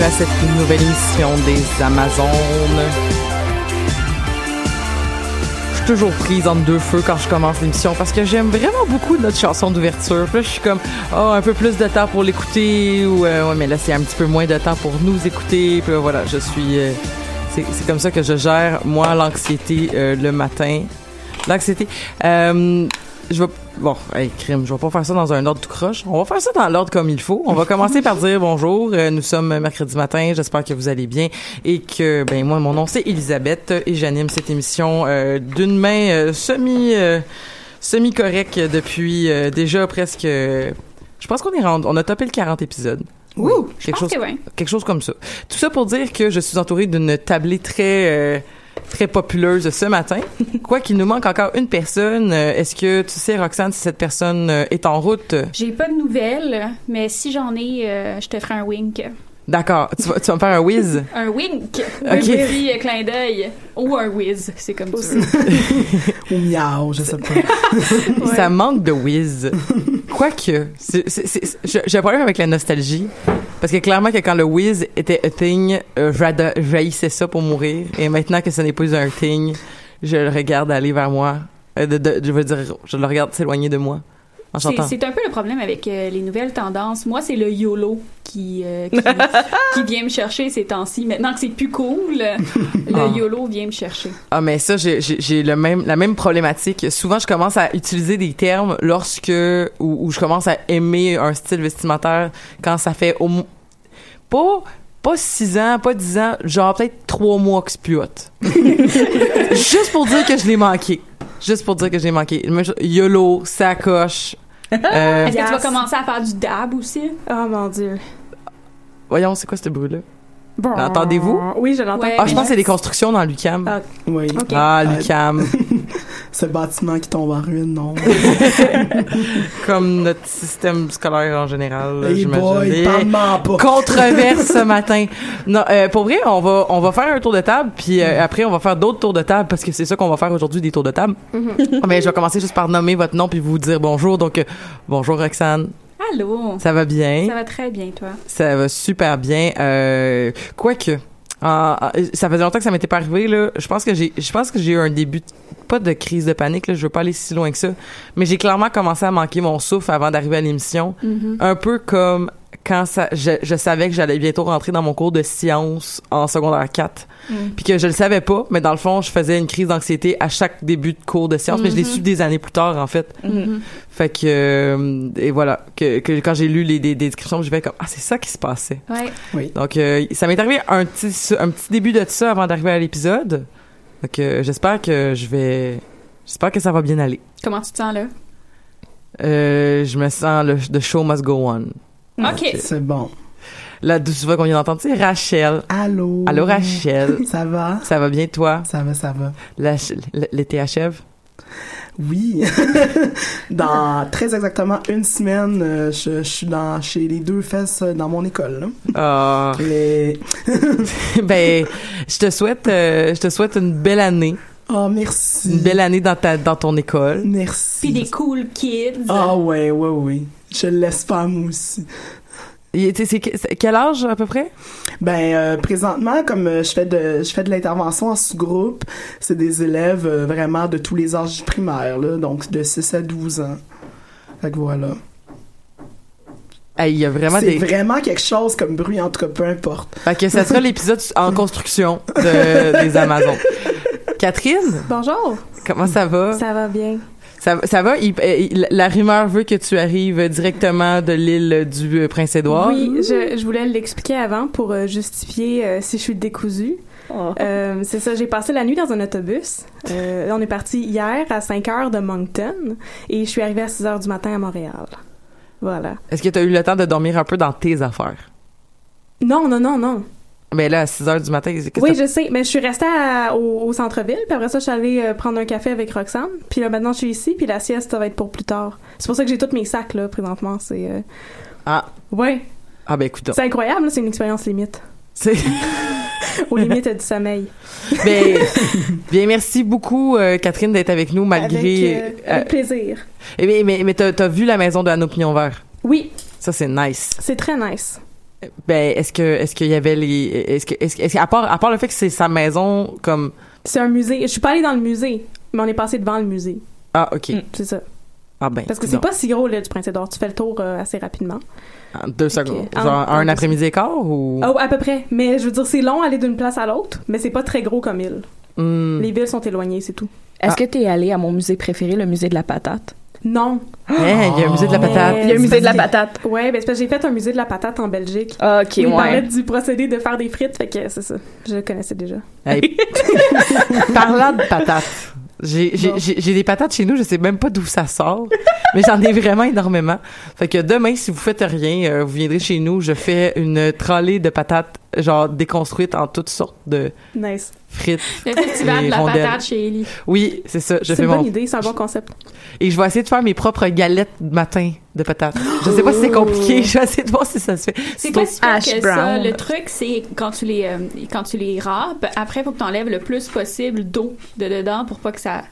À cette nouvelle émission des Amazones. Je suis toujours prise entre deux feux quand je commence l'émission parce que j'aime vraiment beaucoup notre chanson d'ouverture. Là, je suis comme, oh, un peu plus de temps pour l'écouter ou, euh, ouais, mais là, c'est un petit peu moins de temps pour nous écouter. Puis là, voilà, je suis, euh, c'est c'est comme ça que je gère, moi, l'anxiété euh, le matin. L'anxiété. Euh, je vais bon, hey, crime, je vais pas faire ça dans un ordre tout croche. On va faire ça dans l'ordre comme il faut. On va commencer par dire bonjour. Euh, nous sommes mercredi matin. J'espère que vous allez bien et que ben moi mon nom c'est Elisabeth et j'anime cette émission euh, d'une main euh, semi semi correcte depuis déjà presque je pense qu'on est rendu on a topé le 40 épisodes. Ouh, quelque chose que oui. quelque chose comme ça. Tout ça pour dire que je suis entourée d'une tablée très très populeuse ce matin. Quoi qu'il nous manque encore une personne. Euh, Est-ce que tu sais, Roxane, si cette personne euh, est en route? J'ai pas de nouvelles, mais si j'en ai, euh, je te ferai un wink. D'accord. Tu vas, tu vas me faire un whiz? Un wink! Un Ok. petit euh, clin d'œil. Ou un whiz, c'est comme tu veux. Ou miaou, je sais pas. Ça manque de whiz. Quoique, j'ai un problème avec la nostalgie. Parce que clairement que quand le whiz était a thing, euh, j'haïssais ça pour mourir. Et maintenant que ce n'est plus un thing, je le regarde aller vers moi. Euh, de- de- je veux dire, je le regarde s'éloigner de moi. C'est un peu le problème avec euh, les nouvelles tendances. Moi, c'est le YOLO qui, euh, qui, qui vient me chercher ces temps-ci. Maintenant que c'est plus cool, le Ah. YOLO vient me chercher. Ah mais ça j'ai le même la même problématique. Souvent je commence à utiliser des termes lorsque où je commence à aimer un style vestimentaire quand ça fait au mo- pas pas six ans, pas dix ans, genre peut-être trois mois que c'est plus hot. Juste pour dire que je l'ai manqué. Juste pour dire que je l'ai manqué. YOLO, sacoche. Euh, Est-ce que tu vas Yes. commencer à faire du dab aussi? Oh mon dieu. voyons, c'est quoi ce bruit-là? Bon. L'entendez-vous? Oui, je l'entends. Ouais, Ah, je mais pense que c'est des constructions dans l'UCAM. Ah, Ah, Oui. Ok. l'UCAM. ce bâtiment qui tombe en ruine, non. Comme notre système scolaire en général, Hey j'imagine. Controverse ce matin. Non, euh, pour vrai, on va on va faire un tour de table, puis Mm. euh, après on va faire d'autres tours de table parce que c'est ça qu'on va faire aujourd'hui, des tours de table. Mais je vais commencer juste par nommer votre nom puis vous dire bonjour. Donc euh, bonjour Roxane, Allô? ça va bien? Ça va très bien, toi? Ça va super bien. Euh, quoique, ah, ah, ça faisait longtemps que ça m'était pas arrivé là. Je pense que j'ai, je pense que j'ai eu un début, de- pas de crise de panique là. Je veux pas aller si loin que ça, mais j'ai clairement commencé à manquer mon souffle avant d'arriver à l'émission. Un peu comme quand ça, je, je savais que j'allais bientôt rentrer dans mon cours de sciences en secondaire 4. Puis que je le savais pas, mais dans le fond, je faisais une crise d'anxiété à chaque début de cours de sciences, mais je l'ai su des années plus tard, en fait. Fait que, euh, et voilà, que, que quand j'ai lu les, les, les descriptions, je vais comme, ah, c'est ça qui se passait. Ouais. Donc, euh, ça m'est arrivé un petit, un petit début de ça avant d'arriver à l'épisode. Donc, euh, j'espère que je vais, j'espère que ça va bien aller. Comment tu te sens là? Euh, je me sens le the show must go on. OK. C'est bon. La douce voix qu'on vient d'entendre, c'est Rachel. Allô? Allô, Rachel. Ça va? Ça va bien, toi? Ça va, ça va. L'été achève? Oui. dans très exactement une semaine, euh, je, je suis dans, chez les deux fesses euh, dans mon école. là. Ah. Et- ben, je te souhaite, euh, je te souhaite une belle année. Oh, merci. Une belle année dans ta, dans ton école. Merci. Puis des cool kids. Ah ouais, ouais, ouais. Je l'espère, moi aussi. Et, c'est que- c'est quel âge, à peu près? Ben euh, présentement, comme euh, je fais de je fais de l'intervention en sous-groupe, c'est des élèves euh, vraiment de tous les âges du primaire, là, donc de 6 à 12 ans. Fait que voilà. Hey, Il y a vraiment C'est des... vraiment quelque chose comme bruit, en tout cas, peu importe. Fait que ça sera l'épisode en construction de, des Amazones. Catherine, Bonjour. comment ça va? Ça va bien. Ça, ça va? Il- euh, il- la rumeur veut que tu arrives directement de l'île du euh, Prince-Édouard. Oui, je, je voulais l'expliquer avant pour euh, justifier euh, si je suis décousue. Oh. Euh, c'est ça, j'ai passé la nuit dans un autobus. Euh, on est parti hier à 5 heures de Moncton et je suis arrivée à 6 heures du matin à Montréal. Voilà. Est-ce que tu as eu le temps de dormir un peu dans tes affaires? Non, non, non, non. Mais là, à 6 heures du matin, que Oui, je sais, mais je suis restée à- au, au centre-ville, puis après ça, je suis allée euh, prendre un café avec Roxane, puis là, maintenant, je suis ici, puis la sieste, ça va être pour plus tard. C'est pour ça que j'ai tous mes sacs, là, présentement, c'est... euh, Ah. Ouais, Ah ben écoute, c'est incroyable, là, c'est une expérience limite. c'est... Aux limites du sommeil. Ben, bien, merci beaucoup, euh, Catherine, d'être avec nous, malgré... Avec, euh, euh, avec plaisir. eh bien, mais mais t'as, t'as vu la maison de Anneau Pignon Vert? Oui, Ça, c'est nice. c'est très nice. Ben, est-ce que est-ce qu'il y avait les... Est-ce que, est-ce, que- à, part, à part le fait que c'est sa maison, comme... C'est un musée. Je suis pas allée dans le musée, mais on est passé devant le musée. Ah, OK. C'est ça. Ah ben, Parce que c'est non. pas si gros, là, du Prince-Édouard. Tu fais le tour euh, assez rapidement. En deux secondes. En- Genre, en un après-midi et quart ou... Oh, à peu près. Mais je veux dire, c'est long aller d'une place à l'autre, mais c'est pas très gros comme île. Hmm. Les villes sont éloignées, c'est tout. Est-ce que t'es allé à mon musée préféré, le musée de la patate? Non. Hey, il y a un musée de la Mais- patate. Il y a un musée de la patate. Ouais, ben c'est parce que j'ai fait un musée de la patate en Belgique. Ah, ok, Il parlait ouais. du procédé de faire des frites, fait que c'est ça. Je le connaissais déjà. Hey. Parlant de patates, j'ai, j'ai, j'ai, j'ai des patates chez nous, je sais même pas d'où ça sort, mais j'en ai vraiment énormément. Fait que demain, si vous faites rien, euh, vous viendrez chez nous, je fais une trolley de patates, genre déconstruites en toutes sortes de Nice. Frites. Le festival de la rondelles. patate chez Ellie. Oui, c'est ça, je C'est fais une mon... bonne idée, c'est un bon concept. Et je vais essayer de faire mes propres galettes de matin de patates. Je sais pas si c'est compliqué, je vais essayer de voir si ça se fait. C'est pas si que ça. brown. Le truc, c'est quand tu les euh, quand tu les râpes, après, il faut que tu enlèves le plus possible d'eau de dedans pour pas que ça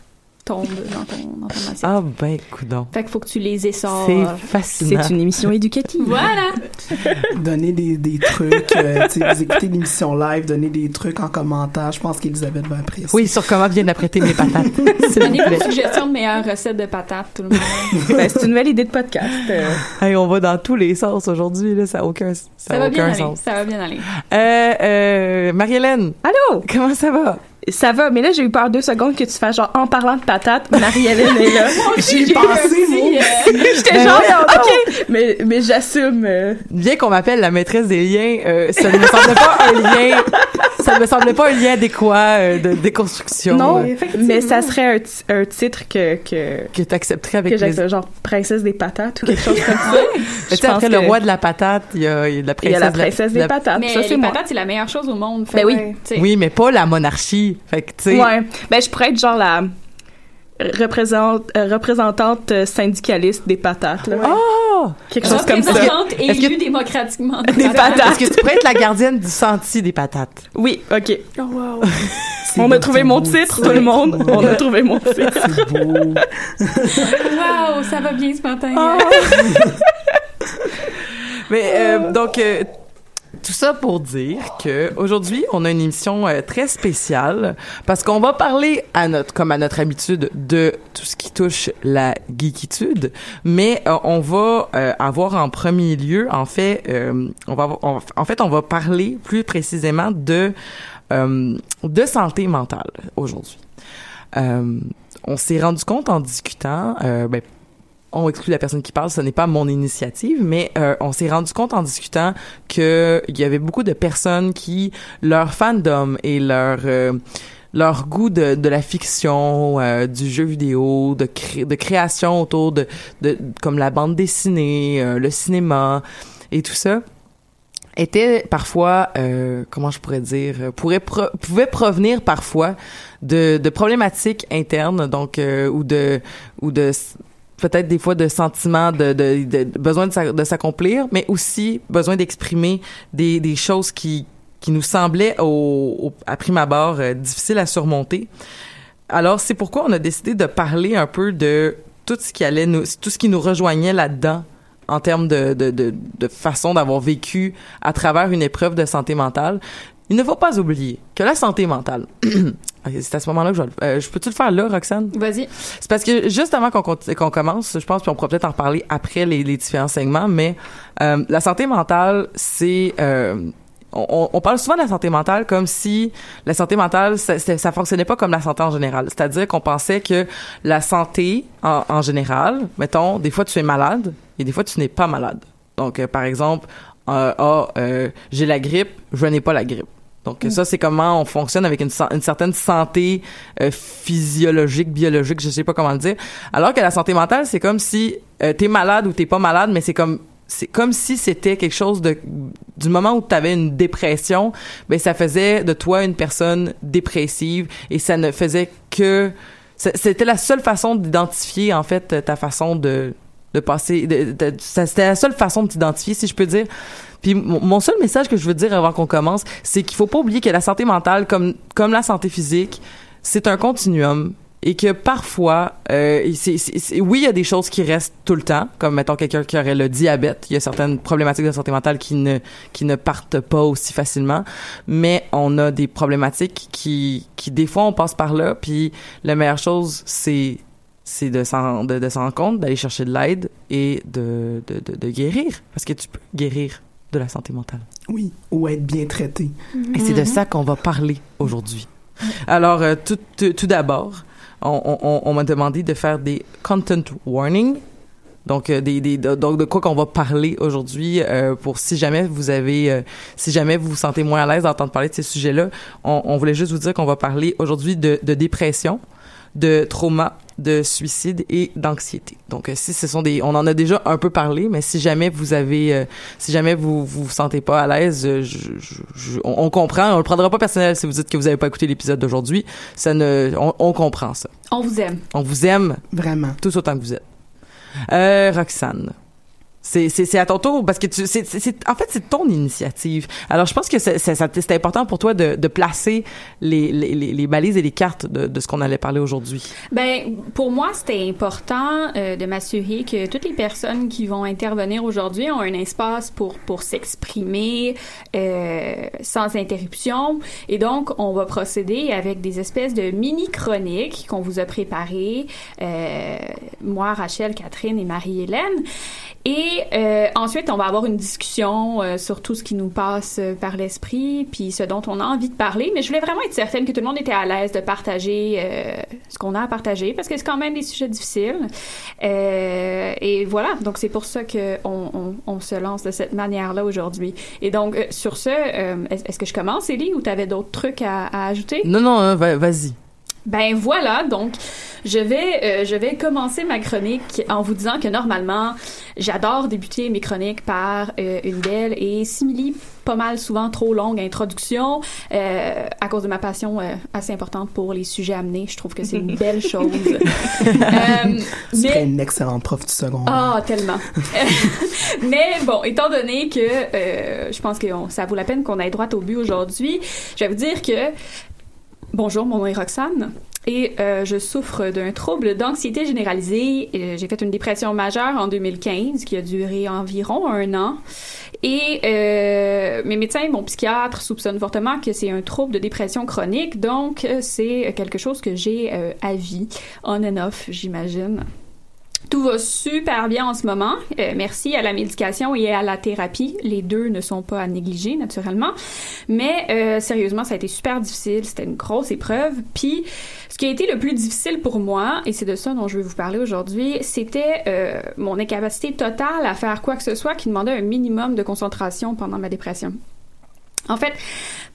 tombe dans ton, dans ton assiette. Ah ben, coudonc. Fait qu'il faut que tu les essores. C'est fascinant. C'est une émission éducative. Voilà. Donner des, des trucs, euh, tu sais, vous écoutez l'émission live, donner des trucs en commentaire. Je pense qu'Elisabeth va apprécier. Oui, sur comment bien apprêter mes patates. Donnez vos suggestions de meilleures recettes de patates, tout le monde. Ben, c'est une nouvelle idée de podcast. euh. Hey, on va dans tous les sens aujourd'hui, là, ça n'a aucun, ça Ça a va bien aucun aller. sens. Ça va bien aller. Euh, euh, Marie-Hélène, Allô? comment ça va? Ça va, mais là, j'ai eu peur deux secondes que tu fasses genre en parlant de patates, Marie-Hélène est là. J'y ai pensé, moi. J'étais Ben genre. OK, mais, mais j'assume. euh. Bien qu'on m'appelle la maîtresse des liens, euh, ça ne me semblait pas un lien, ça ne me semblait pas un lien adéquat euh, de déconstruction Non, euh, effectivement. mais ça serait un, ti- un titre que, que, que tu accepterais avec que j'accepte, genre princesse des patates ou quelque chose comme ça. Mais tu sais, après le roi de la patate, il y a, y la Il y princesse, a la de la- princesse de des patates. Mais ça, les patates, c'est la meilleure chose au monde. Ben oui. Oui, mais pas la monarchie. Fait que, tu sais, Ouais. Ben, je pourrais être genre la. Représente, euh, représentante euh, syndicaliste des patates. Là. Oh! Quelque chose comme ça. Représentante Est-ce que- élue démocratiquement. Des patates. Est-ce que tu pourrais être la gardienne du senti des patates? Oui, ok. Oh, wow. On a trouvé mon titre, tout le monde. On a trouvé mon titre. C'est beau. Wow, ça va bien ce matin. Ah. Mais euh, donc euh, tout ça pour dire que aujourd'hui on a une émission euh, très spéciale parce qu'on va parler à notre comme à notre habitude de tout ce qui touche la geekitude, mais euh, on va euh, avoir en premier lieu en fait euh, on va en fait on va parler plus précisément de euh, de santé mentale aujourd'hui. Euh, on s'est rendu compte en discutant, ben, on exclut la personne qui parle, ce n'est pas mon initiative, mais euh, on s'est rendu compte en discutant que il y avait beaucoup de personnes qui leur fandom et leur euh, leur goût de, de la fiction, euh, du jeu vidéo, de, cré- de création autour de, de comme la bande dessinée, euh, le cinéma et tout ça était parfois euh, comment je pourrais dire euh, pourrait pro- pouvait provenir parfois de, de problématiques internes donc euh, ou de ou de peut-être des fois de sentiments de, besoin de, s'a- de s'accomplir mais aussi besoin d'exprimer des, choses qui qui nous semblaient au, à prime abord euh, difficiles à surmonter alors c'est pourquoi on a décidé de parler un peu de tout ce qui allait nous tout ce qui nous rejoignait là-dedans en termes de, de façon d'avoir vécu à travers une épreuve de santé mentale. Il ne faut pas oublier que la santé mentale, c'est à ce moment-là que je vais le- euh, je peux-tu le faire là, Roxane? Vas-y. C'est parce que juste avant qu'on commence, je pense, puis on pourra peut-être en reparler après les, les différents segments, mais euh, la santé mentale, c'est... euh, on, on parle souvent de la santé mentale comme si la santé mentale, ça, ça, fonctionnait pas comme la santé en général. C'est-à-dire qu'on pensait que la santé en, en général, mettons, des fois tu es malade et des fois tu n'es pas malade. Donc, euh, par exemple, euh, euh, j'ai la grippe, je n'ai pas la grippe. Donc ça, c'est comment on fonctionne avec une, certaine santé euh, physiologique, biologique, je sais pas comment le dire. Alors que la santé mentale, c'est comme si euh, t'es malade ou t'es pas malade, mais c'est comme c'est comme si c'était quelque chose de du moment où tu avais une dépression, ben ça faisait de toi une personne dépressive et ça ne faisait que c'était la seule façon d'identifier en fait ta façon de de passer de, de- c'était la seule façon de t'identifier si je peux dire puis mon seul message que je veux dire avant qu'on commence c'est qu'il faut pas oublier que la santé mentale comme comme la santé physique c'est un continuum et que parfois, euh, c'est- c'est- oui, il y a des choses qui restent tout le temps, comme mettons quelqu'un qui aurait le diabète. Il y a certaines problématiques de santé mentale qui ne qui ne partent pas aussi facilement, mais on a des problématiques qui qui des fois on passe par là. Puis la meilleure chose, c'est c'est de s'en de, de s'en compte, d'aller chercher de l'aide et de, de de de guérir, parce que tu peux guérir de la santé mentale. Oui, ou être bien traité. Et c'est de ça qu'on va parler aujourd'hui. Alors, euh, tout, tout, tout d'abord, on, on- on, on m'a demandé de faire des content warnings. Donc, euh, des, des, de, donc de quoi qu'on va parler aujourd'hui euh, pour si jamais vous avez, euh, si jamais vous vous sentez moins à l'aise d'entendre parler de ces sujets-là, on, on voulait juste vous dire qu'on va parler aujourd'hui de, de dépression, de trauma, de suicide et d'anxiété. Donc, euh, si ce sont des, on en a déjà un peu parlé, mais si jamais vous avez, euh, si jamais vous vous vous sentez pas à l'aise, euh, on, on comprend, on le prendra pas personnel si vous dites que vous avez pas écouté l'épisode d'aujourd'hui. Ça ne, on, on comprend ça. On vous aime. On vous aime Vraiment. tout autant que vous êtes. Euh, Roxane. C'est, à ton tour parce que tu, c'est, en fait, c'est ton initiative. Alors, je pense que c'est, important pour toi de, de placer les, les, les balises et les cartes de, de ce qu'on allait parler aujourd'hui. Ben, pour moi, c'était important euh, de m'assurer que toutes les personnes qui vont intervenir aujourd'hui ont un espace pour pour s'exprimer euh, sans interruption. Et donc, on va procéder avec des espèces de mini chroniques qu'on vous a préparées, euh, moi, Rachel, Catherine et Marie-Hélène. Et euh, ensuite, on va avoir une discussion euh, sur tout ce qui nous passe euh, par l'esprit, puis ce dont on a envie de parler. Mais je voulais vraiment être certaine que tout le monde était à l'aise de partager euh, ce qu'on a à partager, parce que c'est quand même des sujets difficiles. Euh, et voilà, donc c'est pour ça que on, on, se lance de cette manière-là aujourd'hui. Et donc, euh, sur ce, est- est-ce que je commence, Ellie, ou tu avais d'autres trucs à, à ajouter? Non, non, hein, va- vas-y. Ben voilà, donc je vais euh, je vais commencer ma chronique en vous disant que normalement j'adore débuter mes chroniques par euh, une belle et simili pas mal souvent trop longue introduction euh, à cause de ma passion assez importante pour les sujets amenés. Je trouve que c'est une belle chose. Serais une excellente prof du second. ah, tellement. Mais bon, étant donné que je pense que on- ça vaut la peine qu'on aille droit au but aujourd'hui, je vais vous dire que bonjour, mon nom est Roxane. Et euh, je souffre d'un trouble d'anxiété généralisée. Euh, J'ai fait une dépression majeure en 2015 qui a duré environ un an. Et euh, mes médecins, mon psychiatre soupçonnent fortement que c'est un trouble de dépression chronique. Donc, euh, c'est quelque chose que j'ai euh, à vie, on and off, j'imagine. Tout va super bien en ce moment. Euh, merci à la médication et à la thérapie. Les deux ne sont pas à négliger, naturellement. Mais euh, sérieusement, ça a été super difficile. C'était une grosse épreuve. Puis, ce qui a été le plus difficile pour moi, et c'est de ça dont je vais vous parler aujourd'hui, c'était euh, mon incapacité totale à faire quoi que ce soit qui demandait un minimum de concentration pendant ma dépression. En fait,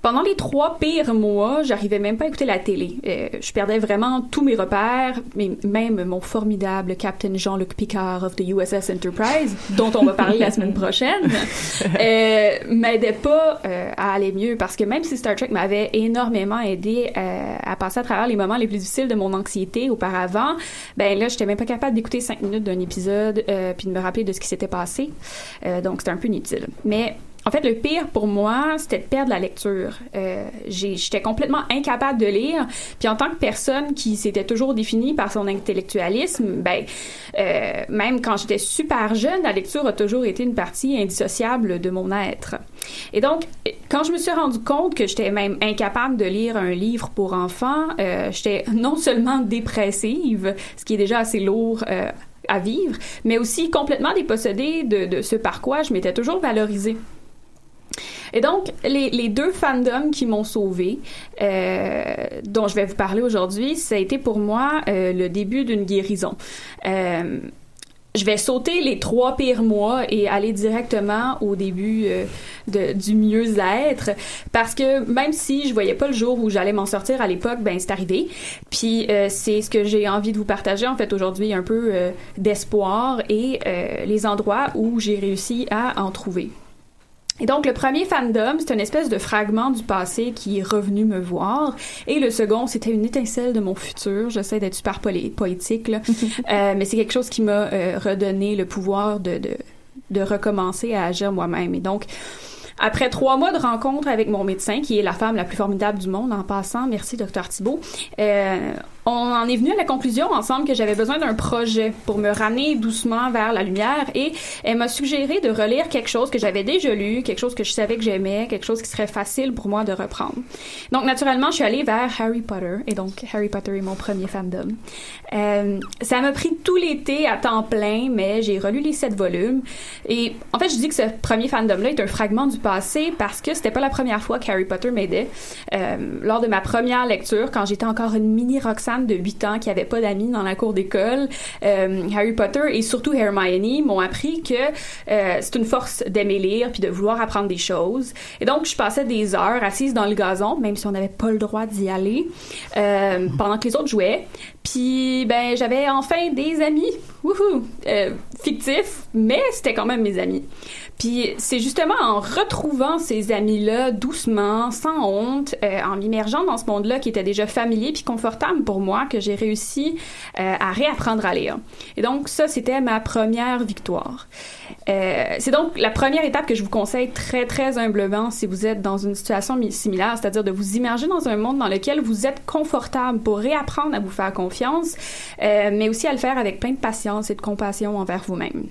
pendant les trois pires mois, j'arrivais même pas à écouter la télé. Euh, je perdais vraiment tous mes repères, mais même mon formidable Captain Jean-Luc Picard of the USS Enterprise, dont on va parler la semaine prochaine, euh, m'aidait pas euh, à aller mieux parce que même si Star Trek m'avait énormément aidé euh, à passer à travers les moments les plus difficiles de mon anxiété auparavant, ben là, j'étais même pas capable d'écouter cinq minutes d'un épisode euh, puis de me rappeler de ce qui s'était passé. Euh, donc, c'était un peu inutile. Mais en fait, le pire pour moi, c'était de perdre la lecture. Euh, J'étais complètement incapable de lire. Puis en tant que personne qui s'était toujours définie par son intellectualisme, ben, euh, même quand j'étais super jeune, la lecture a toujours été une partie indissociable de mon être. Et donc, quand je me suis rendu compte que j'étais même incapable de lire un livre pour enfants, euh, j'étais non seulement dépressive, ce qui est déjà assez lourd. euh, à vivre, mais aussi complètement dépossédée de, de ce par quoi je m'étais toujours valorisée. Et donc, les, deux fandoms qui m'ont sauvée, euh, dont je vais vous parler aujourd'hui, ça a été pour moi euh, le début d'une guérison. Euh, je vais sauter les trois pires mois et aller directement au début du mieux-être parce que même si je voyais pas le jour où j'allais m'en sortir à l'époque, ben c'est arrivé. Puis c'est ce que j'ai envie de vous partager en fait aujourd'hui, un peu d'espoir et les endroits où j'ai réussi à en trouver. Et donc, le premier fandom, c'est une espèce de fragment du passé qui est revenu me voir. Et le second, c'était une étincelle de mon futur. J'essaie d'être super poétique, là. Euh, mais c'est quelque chose qui m'a euh, redonné le pouvoir de, de, de recommencer à agir moi-même. Et donc, après trois mois de rencontre avec mon médecin, qui est la femme la plus formidable du monde en passant, merci docteur Thibault, euh, on en est venu à la conclusion ensemble que j'avais besoin d'un projet pour me ramener doucement vers la lumière et elle m'a suggéré de relire quelque chose que j'avais déjà lu, quelque chose que je savais que j'aimais, quelque chose qui serait facile pour moi de reprendre. Donc naturellement, je suis allée vers Harry Potter et donc Harry Potter est mon premier fandom. Euh, ça m'a pris tout l'été à temps plein, mais j'ai relu les sept volumes et en fait, je dis que ce premier fandom-là est un fragment du passé parce que c'était pas la première fois que Harry Potter m'aidait. Euh, lors de ma première lecture, quand j'étais encore une mini De 8 ans qui avait pas d'amis dans la cour d'école, euh, Harry Potter et surtout Hermione m'ont appris que euh, c'est une force d'aimer lire puis de vouloir apprendre des choses. Et donc, je passais des heures assise dans le gazon, même si on n'avait pas le droit d'y aller, euh, pendant que les autres jouaient. Puis, ben, j'avais enfin des amis, wouhou, euh, fictifs, mais c'était quand même mes amis. Puis c'est justement en retrouvant ces amis-là doucement, sans honte, euh, en m'immergeant dans ce monde-là qui était déjà familier puis confortable pour moi, que j'ai réussi euh, à réapprendre à lire. Et donc ça, c'était ma première victoire. Euh, c'est donc la première étape que je vous conseille très très humblement si vous êtes dans une situation mi- similaire, c'est-à-dire de vous immerger dans un monde dans lequel vous êtes confortable pour réapprendre à vous faire confiance, euh, mais aussi à le faire avec plein de patience et de compassion envers vous-même.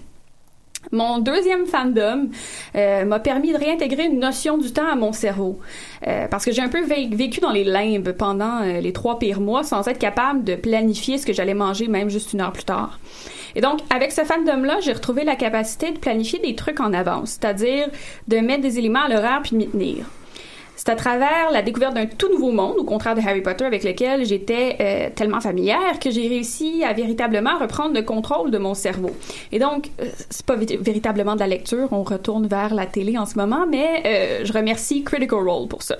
Mon deuxième fandom euh, m'a permis de réintégrer une notion du temps à mon cerveau. Euh, parce que j'ai un peu vé- vécu dans les limbes pendant les trois pires mois sans être capable de planifier ce que j'allais manger même juste une heure plus tard. Et donc, avec ce fandom-là, j'ai retrouvé la capacité de planifier des trucs en avance, c'est-à-dire de mettre des éléments à l'horaire puis de m'y tenir. C'est à travers la découverte d'un tout nouveau monde, au contraire de Harry Potter avec lequel j'étais euh, tellement familière, que j'ai réussi à véritablement reprendre le contrôle de mon cerveau. Et donc, euh, c'est pas vé- véritablement de la lecture, on retourne vers la télé en ce moment, mais euh, je remercie Critical Role pour ça.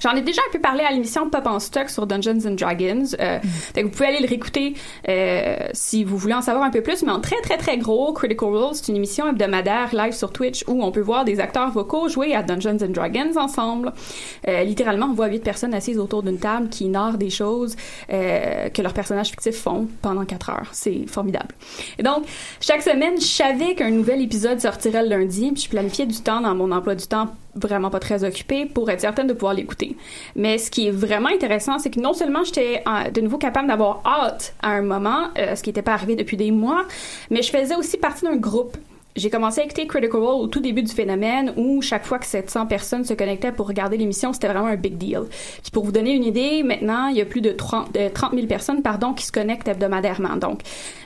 J'en ai déjà un peu parlé à l'émission Pop en Stock sur Dungeons and Dragons. Euh, que vous pouvez aller le réécouter euh, si vous voulez en savoir un peu plus. Mais en très, très, très gros, Critical Role, c'est une émission hebdomadaire live sur Twitch où on peut voir des acteurs vocaux jouer à Dungeons and Dragons ensemble. Euh, littéralement, on voit huit personnes assises autour d'une table qui narrent des choses euh, que leurs personnages fictifs font pendant quatre heures. C'est formidable. Et donc, chaque semaine, je savais qu'un nouvel épisode sortirait le lundi, puis je planifiais du temps dans mon emploi du temps vraiment pas très occupé pour être certaine de pouvoir l'écouter. Mais ce qui est vraiment intéressant, c'est que non seulement j'étais euh, de nouveau capable d'avoir hâte à un moment, euh, ce qui n'était pas arrivé depuis des mois, mais je faisais aussi partie d'un groupe j'ai commencé à écouter Critical Role au tout début du phénomène où chaque fois que 700 personnes se connectaient pour regarder l'émission, c'était vraiment un big deal. Puis pour vous donner une idée, maintenant, il y a plus de 30, de 30 000 personnes pardon, qui se connectent hebdomadairement. Donc,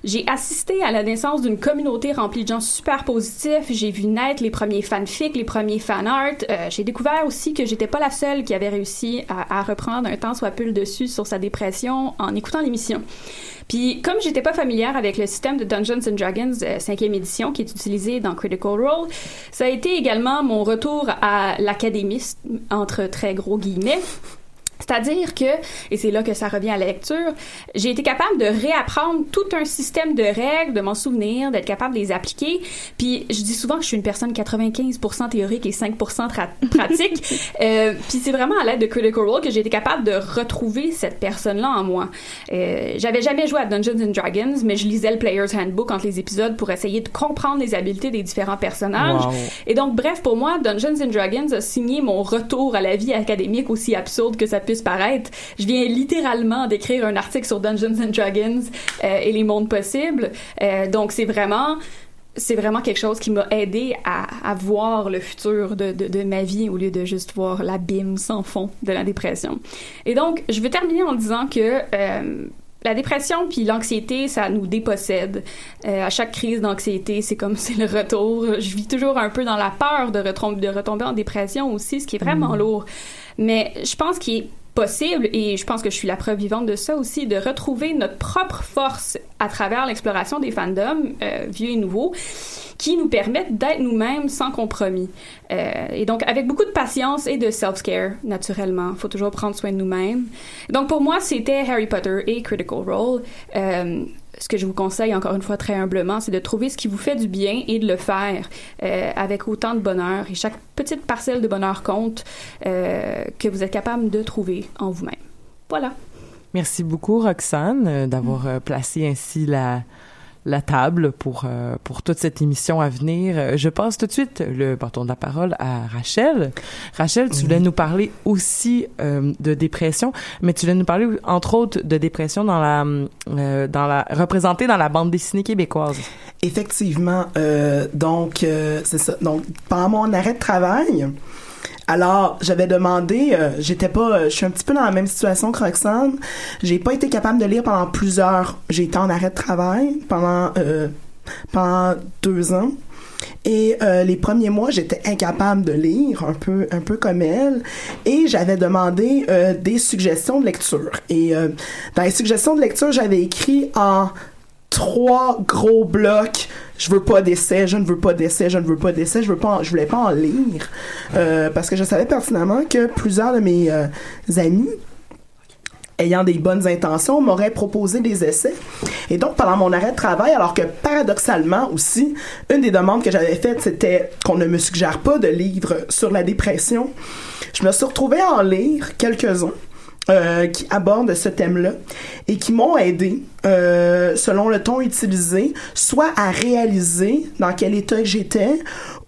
j'ai assisté à la naissance d'une communauté remplie de gens super positifs. J'ai vu naître les premiers fanfics, les premiers fanarts. Euh, j'ai découvert aussi que j'étais pas la seule qui avait réussi à, reprendre un temps soit peu le dessus sur sa dépression en écoutant l'émission. Puis comme j'étais pas familière avec le système de Dungeons and Dragons 5e édition qui est utilisé dans Critical Role, ça a été également mon retour à l'académie entre très gros guillemets. C'est-à-dire que, et c'est là que ça revient à la lecture, j'ai été capable de réapprendre tout un système de règles, de m'en souvenir, d'être capable de les appliquer. Puis je dis souvent que je suis une personne 95% théorique et 5% pratique. euh, puis c'est vraiment à l'aide de Critical Role que j'ai été capable de retrouver cette personne-là en moi. Euh, J'avais jamais joué à Dungeons and Dragons, mais je lisais le Player's Handbook entre les épisodes pour essayer de comprendre les habiletés des différents personnages. Wow. Et donc, bref, pour moi, Dungeons and Dragons a signé mon retour à la vie académique aussi absurde que ça puisse paraître. Je viens littéralement d'écrire un article sur Dungeons and Dragons euh, et les mondes possibles. Euh, donc, c'est vraiment c'est vraiment quelque chose qui m'a aidé à, à voir le futur de, de, de, ma vie au lieu de juste voir l'abîme sans fond de la dépression. Et donc, je veux terminer en disant que euh, la dépression puis l'anxiété, ça nous dépossède. Euh, à chaque crise d'anxiété, c'est comme c'est le retour. Je vis toujours un peu dans la peur de, retomber, de retomber en dépression aussi, ce qui est vraiment Mm. lourd. Mais je pense qu'il est possible, et je pense que je suis la preuve vivante de ça aussi, de retrouver notre propre force à travers l'exploration des fandoms, euh, vieux et nouveaux, qui nous permettent d'être nous-mêmes sans compromis. Euh, et donc, avec beaucoup de patience et de self-care, naturellement. faut toujours prendre soin de nous-mêmes. Donc, pour moi, c'était Harry Potter et Critical Role. Euh, ce que je vous conseille, encore une fois, très humblement, c'est de trouver ce qui vous fait du bien et de le faire euh, avec autant de bonheur. Et chaque petite parcelle de bonheur compte euh, que vous êtes capable de trouver en vous-même. Voilà. Merci beaucoup, Roxane, euh, d'avoir placé ainsi la, la table pour, euh, pour toute cette émission à venir. Euh, Je passe tout de suite le bâton de la parole à Rachel. Rachel, tu voulais nous parler aussi euh, de dépression, mais tu voulais nous parler entre autres de dépression dans la, euh, dans la représentée dans la bande dessinée québécoise. Effectivement. Euh, donc, euh, c'est ça. Donc, pendant mon arrêt de travail, alors, j'avais demandé, euh, j'étais pas, euh, je suis un petit peu dans la même situation que Roxane. J'ai pas été capable de lire pendant plusieurs. J'ai été en arrêt de travail pendant euh, pendant deux ans. Et les premiers mois, j'étais incapable de lire, un peu, un peu comme elle. Et j'avais demandé des suggestions de lecture. Et dans les suggestions de lecture, j'avais écrit en trois gros blocs. Je veux pas d'essai, je ne veux pas d'essai, je ne veux pas d'essai, je veux pas, je voulais pas en lire euh, parce que je savais pertinemment que plusieurs de mes euh, amis ayant des bonnes intentions, m'auraient proposé des essais. Et donc, pendant mon arrêt de travail, alors que paradoxalement aussi, une des demandes que j'avais faites, c'était qu'on ne me suggère pas de livres sur la dépression. Je me suis retrouvée à en lire quelques-uns. Euh, qui abordent ce thème-là et qui m'ont aidé, euh, selon le ton utilisé, soit à réaliser dans quel état j'étais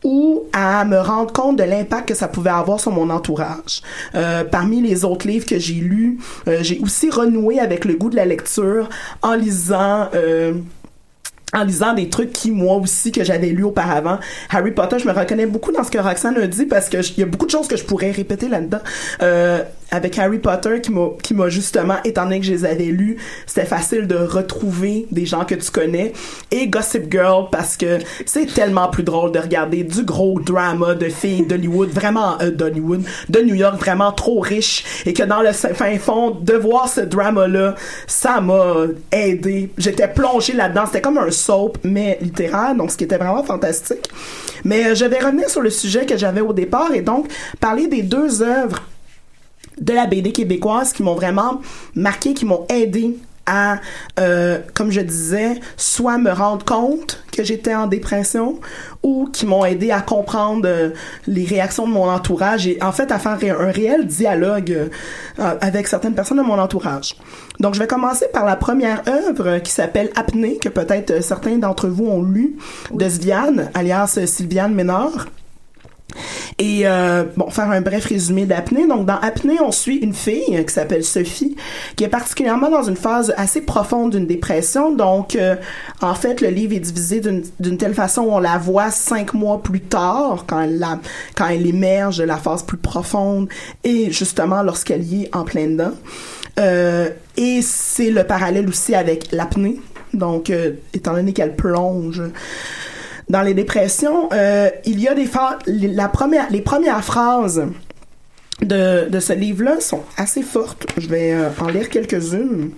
ou à me rendre compte de l'impact que ça pouvait avoir sur mon entourage. Euh, parmi les autres livres que j'ai lus, j'ai aussi renoué avec le goût de la lecture en lisant... En lisant des trucs qui moi aussi que j'avais lu auparavant Harry Potter je me reconnais beaucoup dans ce que Roxane a dit parce que il y a beaucoup de choses que je pourrais répéter là-dedans avec Harry Potter qui m'a justement étant donné que je les avais lus. C'était facile de retrouver des gens que tu connais. Et Gossip Girl parce que c'est tellement plus drôle de regarder du gros drama de filles d'Hollywood vraiment euh, d'Hollywood de New York vraiment trop riche et que dans le fin fond de voir ce drama là ça m'a aidé. J'étais plongée là-dedans. C'était comme un soap mais littéraire donc ce qui était vraiment fantastique. Mais euh, je vais revenir sur le sujet que j'avais au départ et donc parler des deux œuvres de la BD québécoise qui m'ont vraiment marqué, qui m'ont aidé à, euh, comme je disais, soit me rendre compte que j'étais en dépression ou qui m'ont aidé à comprendre euh, les réactions de mon entourage et en fait à faire un réel dialogue euh, avec certaines personnes de mon entourage. Donc je vais commencer par la première œuvre qui s'appelle Apnée, que peut-être certains d'entre vous ont lu, de Sviane, alias Sylviane Ménard. Et euh, bon, faire un bref résumé d'apnée. Donc dans apnée, on suit une fille qui s'appelle Sophie, qui est particulièrement dans une phase assez profonde d'une dépression. Donc euh, en fait, le livre est divisé d'une telle façon où on la voit cinq mois plus tard, quand elle, la, quand elle émerge de la phase plus profonde, et justement lorsqu'elle y est en plein dedans. Euh, et c'est le parallèle aussi avec l'apnée. Donc, étant donné qu'elle plonge dans les dépressions, euh, il y a des la première, les premières phrases de, de ce livre-là sont assez fortes. Je vais euh, en lire quelques-unes.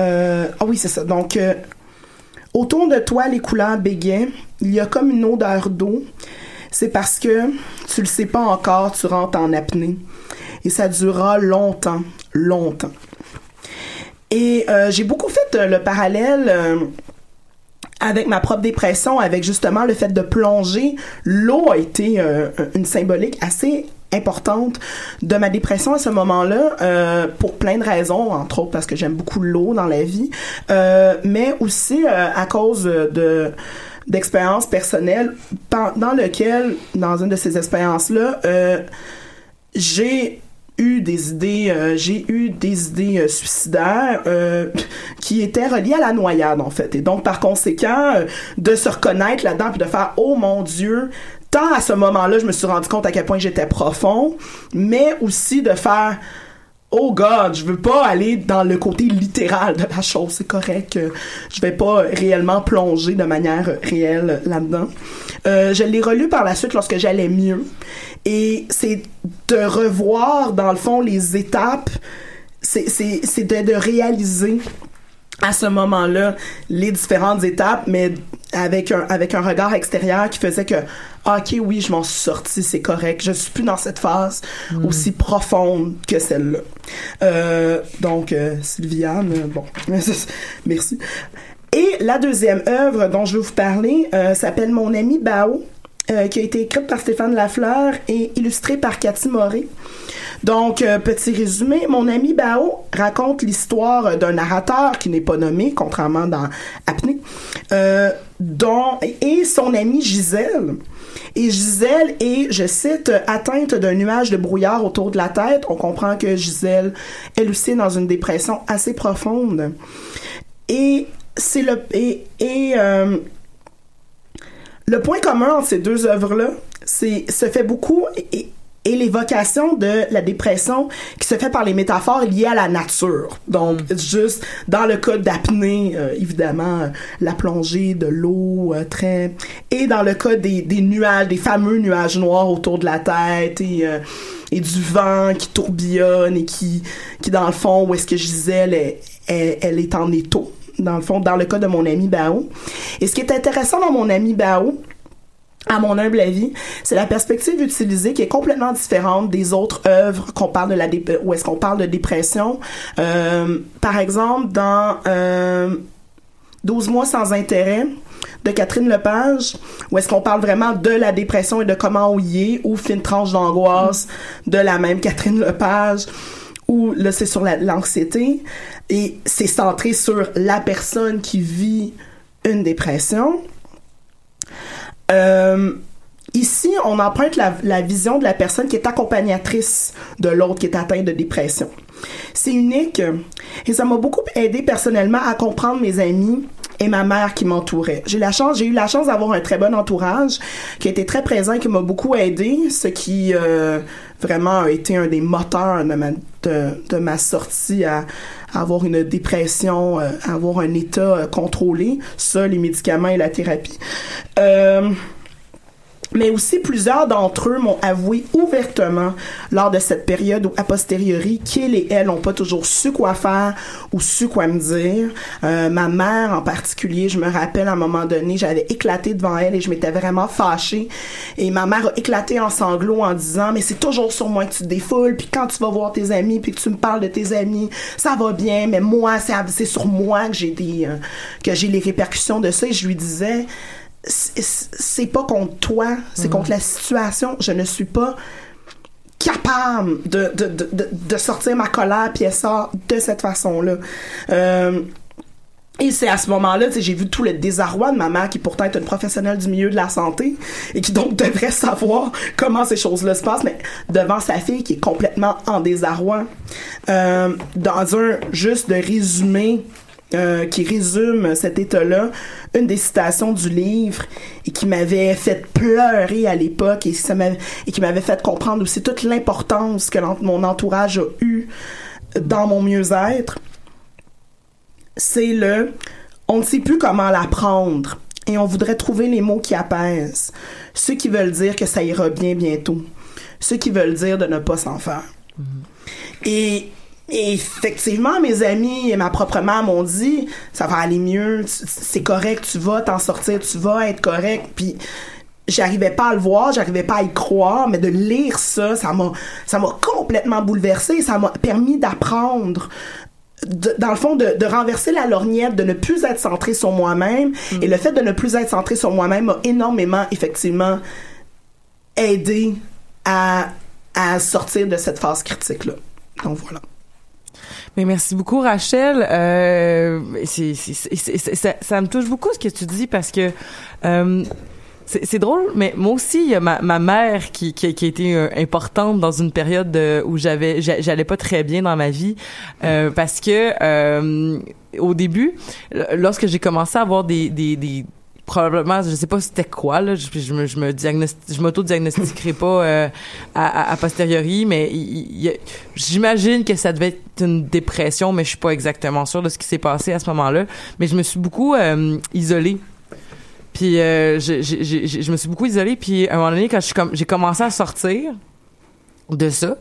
Euh, ah oui, c'est ça. Donc, autour de toi, les couleurs bégayent. Il y a comme une odeur d'eau. C'est parce que tu le sais pas encore, tu rentres en apnée. Et ça durera longtemps, longtemps. Et j'ai beaucoup fait le parallèle avec ma propre dépression, avec justement le fait de plonger, l'eau a été euh, une symbolique assez importante de ma dépression à ce moment-là euh, pour plein de raisons entre autres parce que j'aime beaucoup l'eau dans la vie euh, mais aussi à cause de d'expériences personnelles dans lequel dans une de ces expériences là j'ai eu des idées, euh, j'ai eu des idées euh, suicidaires euh, qui étaient reliées à la noyade en fait. Et donc par conséquent, de se reconnaître là-dedans puis de faire oh mon Dieu, tant à ce moment-là, je me suis rendu compte à quel point j'étais profond, mais aussi de faire oh God, je veux pas aller dans le côté littéral de la chose. C'est correct. Je vais pas réellement plonger de manière réelle là-dedans. Euh, je l'ai relu par la suite lorsque j'allais mieux. Et c'est de revoir, dans le fond, les étapes. C'est, de, de réaliser à ce moment-là les différentes étapes, mais avec un, avec un regard extérieur qui faisait que ah, ok oui je m'en suis sortie c'est correct je suis plus dans cette phase hmm. aussi profonde que celle-là euh, donc euh, Sylviane euh, bon merci. Et la deuxième œuvre dont je vais vous parler s'appelle Mon ami Bao qui a été écrite par Stéphane Lafleur et illustrée par Cathy Moré. Donc, euh, petit résumé, mon ami Bao raconte l'histoire d'un narrateur qui n'est pas nommé, contrairement dans Apnée, euh, et son amie Gisèle. Et Gisèle est, je cite, atteinte d'un nuage de brouillard autour de la tête. On comprend que Gisèle, elle aussi, est dans une dépression assez profonde. Et c'est le et euh, le point commun entre ces deux œuvres-là, c'est se fait beaucoup et, et l'évocation de la dépression qui se fait par les métaphores liées à la nature. Donc, mm. juste dans le cas d'apnée, euh, évidemment, euh, la plongée de l'eau euh, très... Et dans le cas des, des, nuages, des fameux nuages noirs autour de la tête et, et du vent qui tourbillonne et qui, qui dans le fond, où est-ce que Gisèle, est, elle, elle est en étau dans le fond, dans le cas de mon ami Bao. Et ce qui est intéressant dans mon ami Bao, à mon humble avis, c'est la perspective utilisée qui est complètement différente des autres œuvres qu'on parle de la où est-ce qu'on parle de dépression. Euh, par exemple, dans euh, 12 mois sans intérêt de Catherine Lepage, où est-ce qu'on parle vraiment de la dépression et de comment on y est, ou Fine tranche d'angoisse de la même Catherine Lepage, où là c'est sur l'anxiété et c'est centré sur la personne qui vit une dépression. Euh, ici, on emprunte la, la, vision de la personne qui est accompagnatrice de l'autre qui est atteint de dépression. C'est unique et ça m'a beaucoup aidé personnellement à comprendre mes amis et ma mère qui m'entourait. J'ai la chance, j'ai eu la chance d'avoir un très bon entourage qui a été très présent, qui m'a beaucoup aidé, ce qui euh, vraiment a été un des moteurs de ma, de, ma sortie à, avoir une dépression, euh, à avoir un état euh, contrôlé. Ça, les médicaments et la thérapie. Mais aussi plusieurs d'entre eux m'ont avoué ouvertement lors de cette période où, a posteriori, qu'ils et elles n'ont pas toujours su quoi faire ou su quoi me dire. Euh, ma mère en particulier, je me rappelle à un moment donné, j'avais éclaté devant elle et je m'étais vraiment fâchée. Et ma mère a éclaté en sanglots en disant, mais c'est toujours sur moi que tu te défoules, puis quand tu vas voir tes amis, puis que tu me parles de tes amis, ça va bien, mais moi, c'est c'est sur moi que j'ai des, euh, que j'ai les répercussions de ça. Et je lui disais, c'est- pas contre toi, c'est contre la situation. Je ne suis pas capable de, de, de, de, sortir ma colère puis elle sort de cette façon-là. Euh, et c'est à ce moment-là, j'ai vu tout le désarroi de ma mère, qui pourtant est une professionnelle du milieu de la santé, et qui donc devrait savoir comment ces choses-là se passent, mais devant sa fille qui est complètement en désarroi. Euh, dans un, juste de résumé, euh, qui résume cet état-là, une des citations du livre et qui m'avait fait pleurer à l'époque et, ça m'avait- et qui m'avait fait comprendre aussi toute l'importance que mon entourage a eu dans mon mieux-être, c'est le on ne sait plus comment l'apprendre et on voudrait trouver les mots qui apaisent, ceux qui veulent dire que ça ira bien bientôt, ceux qui veulent dire de ne pas s'en faire. Et, et effectivement, mes amis et ma propre mère m'ont dit, ça va aller mieux, c'est correct, tu vas t'en sortir, tu vas être correct. Puis j'arrivais pas à le voir, j'arrivais pas à y croire, mais de lire ça, ça m'a, ça m'a complètement bouleversée, ça m'a permis d'apprendre. de- dans le fond, de, de renverser la lorgnette, de ne plus être centré sur moi-même. Et le fait de ne plus être centré sur moi-même m'a énormément, effectivement, aidé à, à sortir de cette phase critique-là. Donc voilà. Mais merci beaucoup, Rachel. Euh, c'est, ça, ça me touche beaucoup ce que tu dis parce que euh, c'est, drôle, mais moi aussi, il y a ma, ma mère qui, qui, qui a été euh, importante dans une période où j'avais, j'a- j'allais pas très bien dans ma vie euh, parce que euh, au début, lorsque j'ai commencé à avoir des, des, des probablement je sais pas c'était quoi je, je je me je m'auto-diagnostiquerai pas euh, à, posteriori mais j'imagine que ça devait être une dépression mais je suis pas exactement sûre de ce qui s'est passé à ce moment-là. Mais je me suis beaucoup euh, isolée. Puis euh, je, je, me suis beaucoup isolée puis à un moment donné quand j'ai commencé à sortir de ça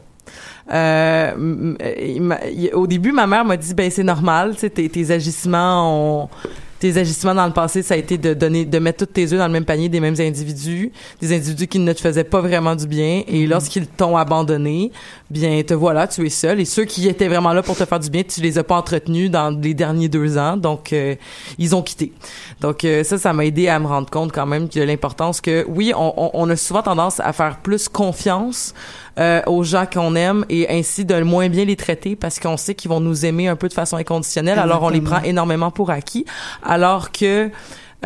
au début, ma mère m'a dit ben c'est normal, tes, tes agissements ont tes agissements dans le passé, ça a été de donner, de mettre tous tes œufs dans le même panier des mêmes individus, des individus qui ne te faisaient pas vraiment du bien, et lorsqu'ils t'ont abandonné, bien te voilà, tu es seul, et ceux qui étaient vraiment là pour te faire du bien, tu les as pas entretenus dans les derniers deux ans, donc euh, ils ont quitté. Donc euh, ça, ça m'a aidé à me rendre compte quand même de l'importance que oui, on, on, on a souvent tendance à faire plus confiance euh, aux gens qu'on aime et ainsi de moins bien les traiter parce qu'on sait qu'ils vont nous aimer un peu de façon inconditionnelle. Alors on les prend énormément pour acquis, alors que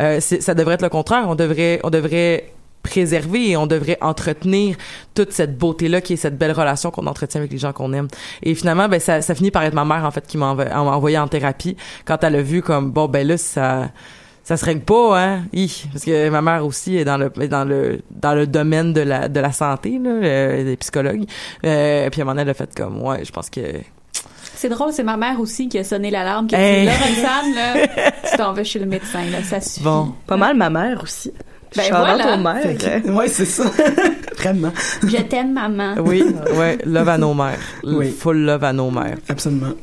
euh, ça devrait être le contraire. On devrait, on devrait préserver et on devrait entretenir toute cette beauté-là qui est cette belle relation qu'on entretient avec les gens qu'on aime. Et finalement, ben ça, ça finit par être ma mère en fait qui m'a envoyé en thérapie quand elle a vu comme bon ben là ça ça se règle pas hein? Hi. parce que ma mère aussi est dans le dans le dans le domaine de la de la santé là euh, elle est psychologue euh, puis à un moment donné elle a fait comme ouais je pense que C'est drôle, c'est ma mère aussi qui a sonné l'alarme, qui a Hey. dit là, Roxane, là, tu t'en vas chez le médecin, là, ça suffit. bon Pas mal ma mère aussi. Ben Charlotte voilà. aux mères. Fait que- ouais, c'est ça. Vraiment. Je t'aime, maman. oui ouais love à nos mères Oui. full love à nos mères Absolument.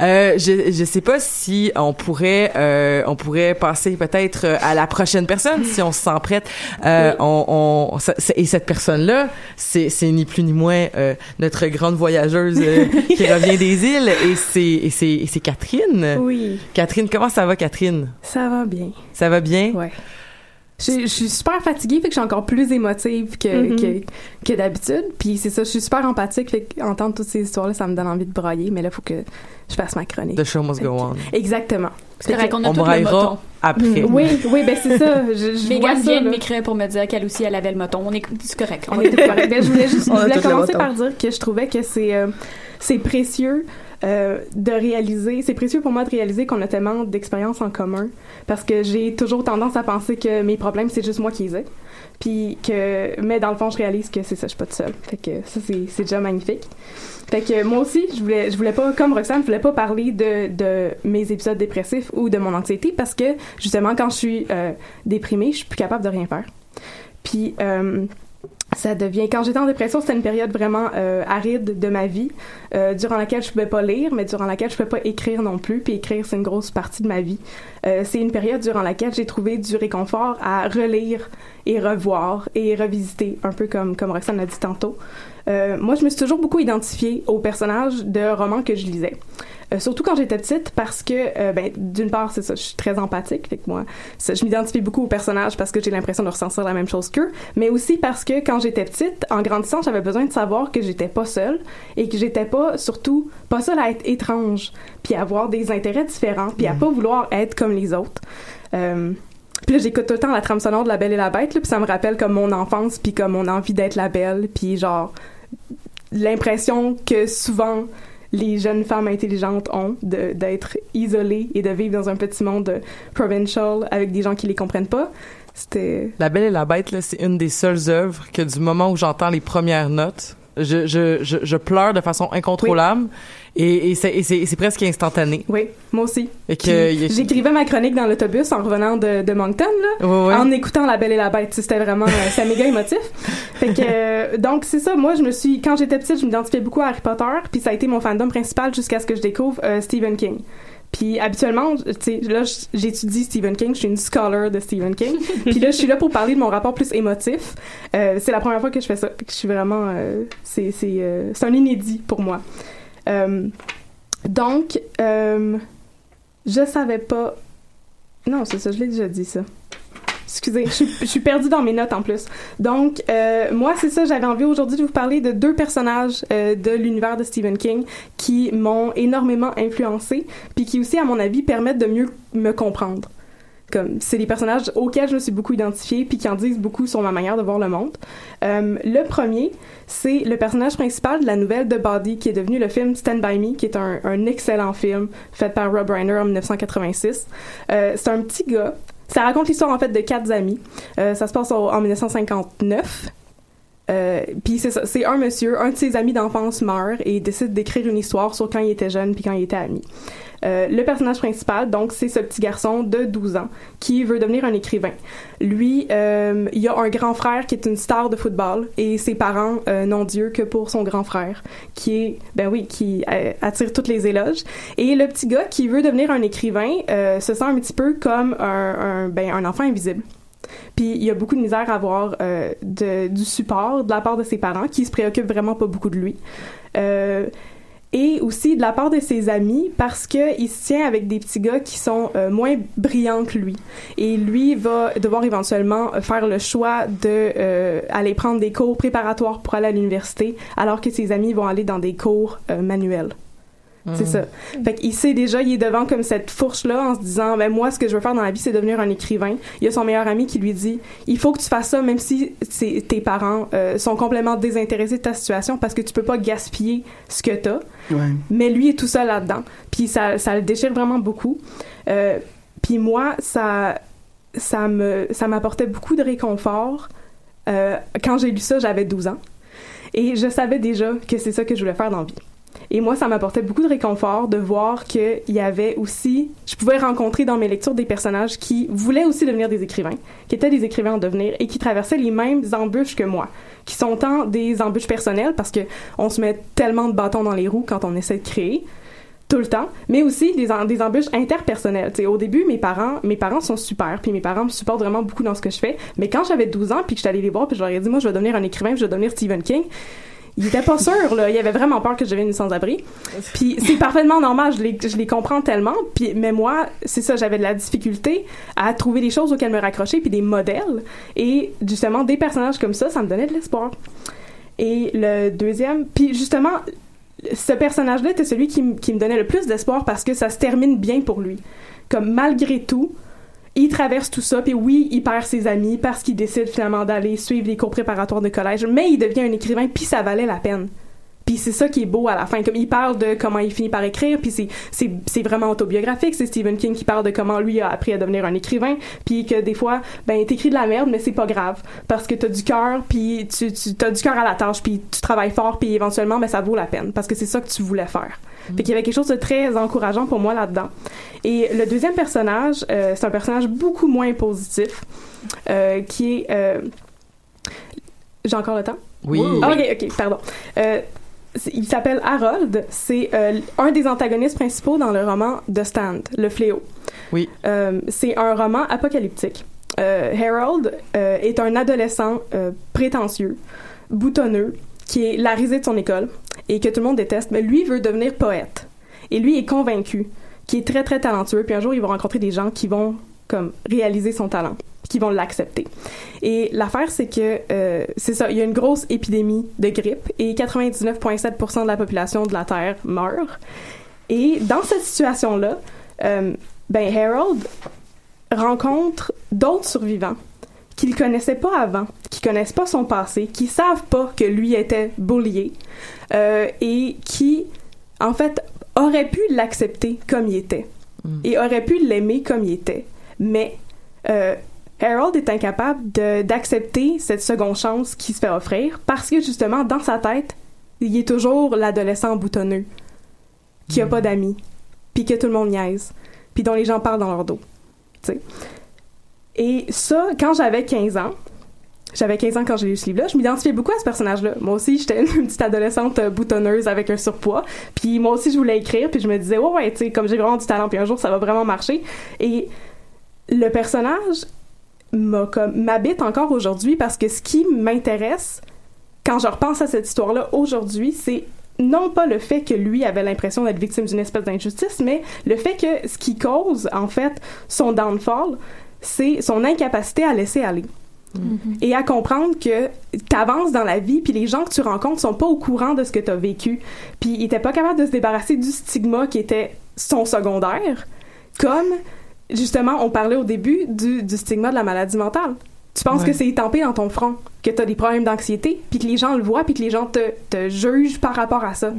Euh, je je sais pas si on pourrait euh, on pourrait passer peut-être euh, à la prochaine personne si on se sent prête. Euh, on, on ça- et cette personne là c'est c'est ni plus ni moins euh, notre grande voyageuse qui revient des îles et c'est et c'est c'est Catherine. Oui, Catherine comment ça va Catherine? Ça va bien. Ça va bien? Ouais. Je, je suis super fatiguée, fait que je suis encore plus émotive que, Mhm. que, que d'habitude. Puis c'est ça, je suis super empathique, fait qu'entendre toutes ces histoires-là, ça me donne envie de brailler, mais là, il faut que je fasse ma chronique. The show must go on. Exactement. C'est on a On tout le braillera moton. après. Oui, oui, ben c'est ça. Je, je ça, vient de m'écrire pour me dire qu'elle aussi, elle avait le moton. On est, c'est correct. On est tout correct. Ben, je voulais juste On je a voulais tous le commencer par dire que je trouvais que c'est euh, c'est précieux euh, de réaliser, c'est précieux pour moi de réaliser qu'on a tellement d'expériences en commun parce que j'ai toujours tendance à penser que mes problèmes c'est juste moi qui les ai. Puis que mais dans le fond je réalise que c'est ça, je suis pas toute seule. Fait que ça c'est déjà magnifique. Fait que moi aussi, je voulais, je voulais pas, comme Roxane, je voulais pas parler de, de mes épisodes dépressifs ou de mon anxiété parce que, justement, quand je suis euh, déprimée, je suis plus capable de rien faire. Puis euh, ça devient quand j'étais en dépression c'était une période vraiment euh, aride de ma vie euh, durant laquelle je pouvais pas lire mais durant laquelle je pouvais pas écrire non plus puis écrire c'est une grosse partie de ma vie. Euh, c'est une période durant laquelle j'ai trouvé du réconfort à relire et revoir et revisiter un peu comme comme Roxane l'a dit tantôt. Euh, moi je me suis toujours beaucoup identifiée aux personnages de romans que je lisais euh, surtout quand j'étais petite parce que euh, ben d'une part c'est ça je suis très empathique fait que moi ça, je m'identifie beaucoup aux personnages parce que j'ai l'impression de ressentir la même chose qu'eux mais aussi parce que quand j'étais petite en grandissant j'avais besoin de savoir que j'étais pas seule et que j'étais pas surtout pas seule à être étrange puis à avoir des intérêts différents puis à pas vouloir être comme les autres. Euh, puis là, j'écoute tout le temps la trame sonore de La Belle et la Bête, là, puis ça me rappelle comme mon enfance, puis comme mon envie d'être la belle, puis genre l'impression que souvent les jeunes femmes intelligentes ont d'être isolées et de vivre dans un petit monde provincial avec des gens qui les comprennent pas. C'était La Belle et la Bête, là, c'est une des seules œuvres que du moment où j'entends les premières notes, je, je, je, je pleure de façon incontrôlable et, et c'est et c'est- c'est presque instantané. Oui, moi aussi. Et que, J'écrivais ma chronique dans l'autobus en revenant de, de Moncton, là, en écoutant La Belle et la Bête. C'était vraiment, euh, c'était méga émotif. Fait que, euh, donc c'est ça. Moi, je me suis, quand j'étais petite, je m'identifiais beaucoup à Harry Potter, puis ça a été mon fandom principal jusqu'à ce que je découvre euh, Stephen King. Puis habituellement, tu sais, là, j'étudie Stephen King, je suis une scholar de Stephen King. Puis là, je suis là pour parler de mon rapport plus émotif. Euh, c'est la première fois que je fais ça. Puis que je suis vraiment, euh, c'est c'est euh, c'est un inédit pour moi. Donc, je savais pas. Non, c'est ça, je l'ai déjà dit ça. Excusez, je suis, je perdue dans mes notes en plus. Donc, euh, moi, c'est ça, j'avais envie aujourd'hui de vous parler de deux personnages euh, de l'univers de Stephen King qui m'ont énormément influencé, puis qui aussi, à mon avis, permettent de mieux me comprendre. Comme, c'est des personnages auxquels je me suis beaucoup identifiée, puis qui en disent beaucoup sur ma manière de voir le monde. Euh, le premier, c'est le personnage principal de la nouvelle The Body, qui est devenu le film Stand By Me, qui est un, excellent film fait par Rob Reiner en 1986. Euh, c'est un petit gars. Ça raconte l'histoire en fait de quatre amis. Euh, ça se passe en 1959. Euh, puis c'est un monsieur, un de ses amis d'enfance meurt et il décide d'écrire une histoire sur quand il était jeune puis quand il était ami. Euh, le personnage principal, donc, c'est ce petit garçon de 12 ans qui veut devenir un écrivain. Lui, euh, il a un grand frère qui est une star de football et ses parents euh, n'ont Dieu que pour son grand frère, qui est, ben oui, qui euh, attire toutes les éloges. Et le petit gars qui veut devenir un écrivain se sent un petit peu comme un, ben, un enfant invisible. Puis il y a beaucoup de misère à avoir du support de la part de ses parents qui se préoccupent vraiment pas beaucoup de lui. Et aussi de la part de ses amis parce que il se tient avec des petits gars qui sont euh, moins brillants que lui et lui va devoir éventuellement faire le choix de euh, aller prendre des cours préparatoires pour aller à l'université alors que ses amis vont aller dans des cours euh, manuels. C'est ça. Fait qu'il sait déjà, il est devant comme cette fourche-là en se disant, ben moi, ce que je veux faire dans la vie, c'est devenir un écrivain. Il y a son meilleur ami qui lui dit, il faut que tu fasses ça, même si tes parents euh, sont complètement désintéressés de ta situation parce que tu peux pas gaspiller ce que t'as. Ouais. Mais lui est tout seul là-dedans. Puis ça, ça le déchire vraiment beaucoup. Euh, puis moi, ça, ça me, ça m'apportait beaucoup de réconfort. Euh, quand j'ai lu ça, j'avais 12 ans. Et je savais déjà que c'est ça que je voulais faire dans la vie. Et moi, ça m'apportait beaucoup de réconfort de voir qu'il y avait aussi, je pouvais rencontrer dans mes lectures des personnages qui voulaient aussi devenir des écrivains, qui étaient des écrivains en devenir et qui traversaient les mêmes embûches que moi, qui sont tant des embûches personnelles parce que on se met tellement de bâtons dans les roues quand on essaie de créer tout le temps, mais aussi des, des embûches interpersonnelles. T'sais, au début, mes parents, mes parents sont super, puis mes parents me supportent vraiment beaucoup dans ce que je fais. Mais quand j'avais 12 ans, puis que j'étais allée les voir, puis je leur ai dit, moi, je vais devenir un écrivain, puis je vais devenir Stephen King. Ils étaient pas sûrs, là. Ils avaient vraiment peur que je devienne une sans-abri. Puis c'est parfaitement normal, je les, je les comprends tellement. Puis, mais moi, c'est ça, j'avais de la difficulté à trouver des choses auxquelles me raccrocher, puis des modèles. Et justement, des personnages comme ça, ça me donnait de l'espoir. Et le deuxième, puis justement, ce personnage-là était celui qui, qui me donnait le plus d'espoir parce que ça se termine bien pour lui. Comme malgré tout, il traverse tout ça, puis oui, il perd ses amis parce qu'il décide finalement d'aller suivre les cours préparatoires de collège, mais il devient un écrivain, puis ça valait la peine. Puis c'est ça qui est beau à la fin. Comme il parle de comment il finit par écrire, puis c'est, c'est, c'est vraiment autobiographique. C'est Stephen King qui parle de comment lui a appris à devenir un écrivain, puis que des fois, ben t'écris de la merde, mais c'est pas grave parce que t'as du cœur, puis tu, tu t'as du cœur à la tâche, puis tu travailles fort, puis éventuellement, ben ça vaut la peine parce que c'est ça que tu voulais faire. Fait qu'il y avait quelque chose de très encourageant pour moi là-dedans. Et le deuxième personnage, euh, c'est un personnage beaucoup moins positif, euh, qui est euh, J'ai encore le temps? Oui. Ah, ok, ok, pardon. Il s'appelle Harold. C'est euh, un des antagonistes principaux dans le roman The Stand, Le Fléau. Oui. Euh, c'est un roman apocalyptique. Euh, Harold est un adolescent prétentieux, boutonneux, qui est la risée de son école et que tout le monde déteste, mais lui veut devenir poète. Et lui est convaincu qu'il est très très talentueux. Puis un jour, il va rencontrer des gens qui vont comme réaliser son talent, qui vont l'accepter. Et l'affaire, c'est que euh, c'est ça, il y a une grosse épidémie de grippe et 99,7% de la population de la Terre meurt. Et dans cette situation-là, euh, ben Harold rencontre d'autres survivants qu'il connaissait pas avant, qui connaissent pas son passé, qui savent pas que lui était bullié euh, et qui, en fait, auraient pu l'accepter comme il était et auraient pu l'aimer comme il était. Mais euh, Harold est incapable d'accepter cette seconde chance qui se fait offrir parce que justement, dans sa tête, il est toujours l'adolescent boutonneux qui a pas d'amis, puis que tout le monde niaise, puis dont les gens parlent dans leur dos. tu sais. Et ça, quand j'avais 15 ans, j'avais 15 ans quand j'ai lu ce livre-là, je m'identifiais beaucoup à ce personnage-là. Moi aussi, j'étais une petite adolescente euh, boutonneuse avec un surpoids. Puis moi aussi, je voulais écrire, puis je me disais, ouais, ouais, tu sais, comme j'ai vraiment du talent, puis un jour, ça va vraiment marcher. Et le personnage m'habite encore aujourd'hui parce que ce qui m'intéresse quand je repense à cette histoire-là aujourd'hui, c'est non pas le fait que lui avait l'impression d'être victime d'une espèce d'injustice, mais le fait que ce qui cause, en fait, son downfall, c'est son incapacité à laisser aller. Et à comprendre que t'avances dans la vie, puis les gens que tu rencontres sont pas au courant de ce que t'as vécu. Puis il était pas capable de se débarrasser du stigma qui était son secondaire, comme justement on parlait au début du, du stigma de la maladie mentale. Tu penses Ouais. que c'est étampé dans ton front, que t'as des problèmes d'anxiété, puis que les gens le voient, puis que les gens te, te jugent par rapport à ça?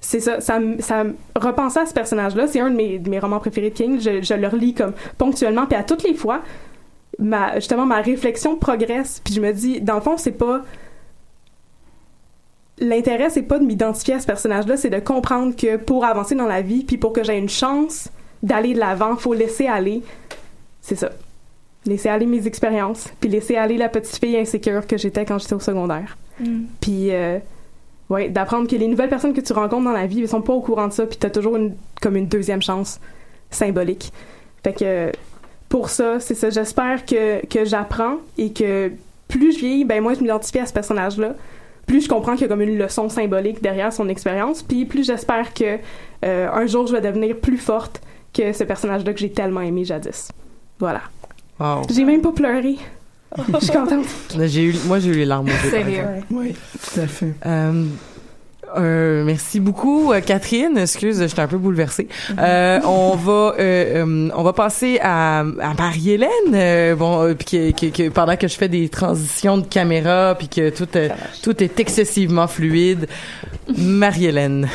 C'est ça, ça, me- ça me repensait à ce personnage-là. C'est un de mes, de mes romans préférés de King. Je, je le relis comme ponctuellement, puis à toutes les fois, ma, justement, ma réflexion progresse. Puis je me dis, dans le fond, c'est pas. L'intérêt, c'est pas de m'identifier à ce personnage-là, c'est de comprendre que pour avancer dans la vie, puis pour que j'ai une chance d'aller de l'avant, faut laisser aller. C'est ça. Laisser aller mes expériences, puis laisser aller la petite fille insécure que j'étais quand j'étais au secondaire. Mm. Puis, euh, ouais, d'apprendre que les nouvelles personnes que tu rencontres dans la vie, elles sont pas au courant de ça, puis t'as toujours une, comme une deuxième chance symbolique. Fait que, pour ça, c'est ça. J'espère que, que j'apprends et que plus je vieillis, ben moi, je m'identifie à ce personnage-là. Plus je comprends qu'il y a comme une leçon symbolique derrière son expérience, puis plus j'espère que euh, un jour je vais devenir plus forte que ce personnage-là que j'ai tellement aimé jadis. Voilà. Wow. J'ai même pas pleuré. Je suis contente. J'ai eu, moi, j'ai eu les larmes aux yeux. par Sérieux. Oui, tout à fait. Euh, euh, merci beaucoup, euh, Catherine. Excuse, j'étais un peu bouleversée. Euh, on va, euh, on va passer à, à Marie-Hélène. bon, puis que, que- que pendant que je fais des transitions de caméra, puis que tout, tout est excessivement fluide. Marie-Hélène.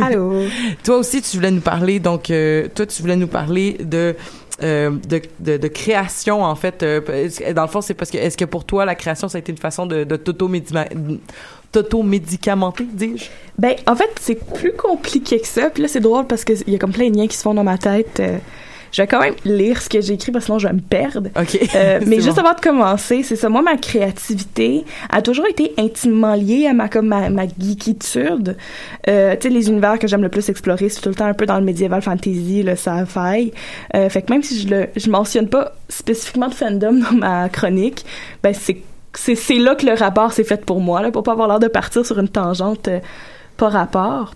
Allô? Toi aussi, tu voulais nous parler. Donc, euh, toi, tu voulais nous parler de euh, de, de, de création en fait euh, dans le fond c'est parce que est-ce que pour toi la création ça a été une façon de, de t'auto-médima- t'auto-médicamenter dis-je? Ben, en fait, c'est plus compliqué que ça. Puis là, c'est drôle parce qu'il y a comme plein de liens qui se font dans ma tête. Euh, je vais quand même lire ce que j'ai écrit parce que sinon je vais me perdre. ok Euh, mais juste bon. avant de commencer, c'est ça. Moi, ma créativité a toujours été intimement liée à ma comme ma, ma geekitude. Euh, tu sais, les univers que j'aime le plus explorer, c'est tout le temps un peu dans le médiéval fantasy, le sci-fi. Euh, fait que même si je le je mentionne pas spécifiquement de fandom dans ma chronique, ben c'est c'est là que le rapport s'est fait pour moi, là, pour pas avoir l'air de partir sur une tangente euh, pas rapport.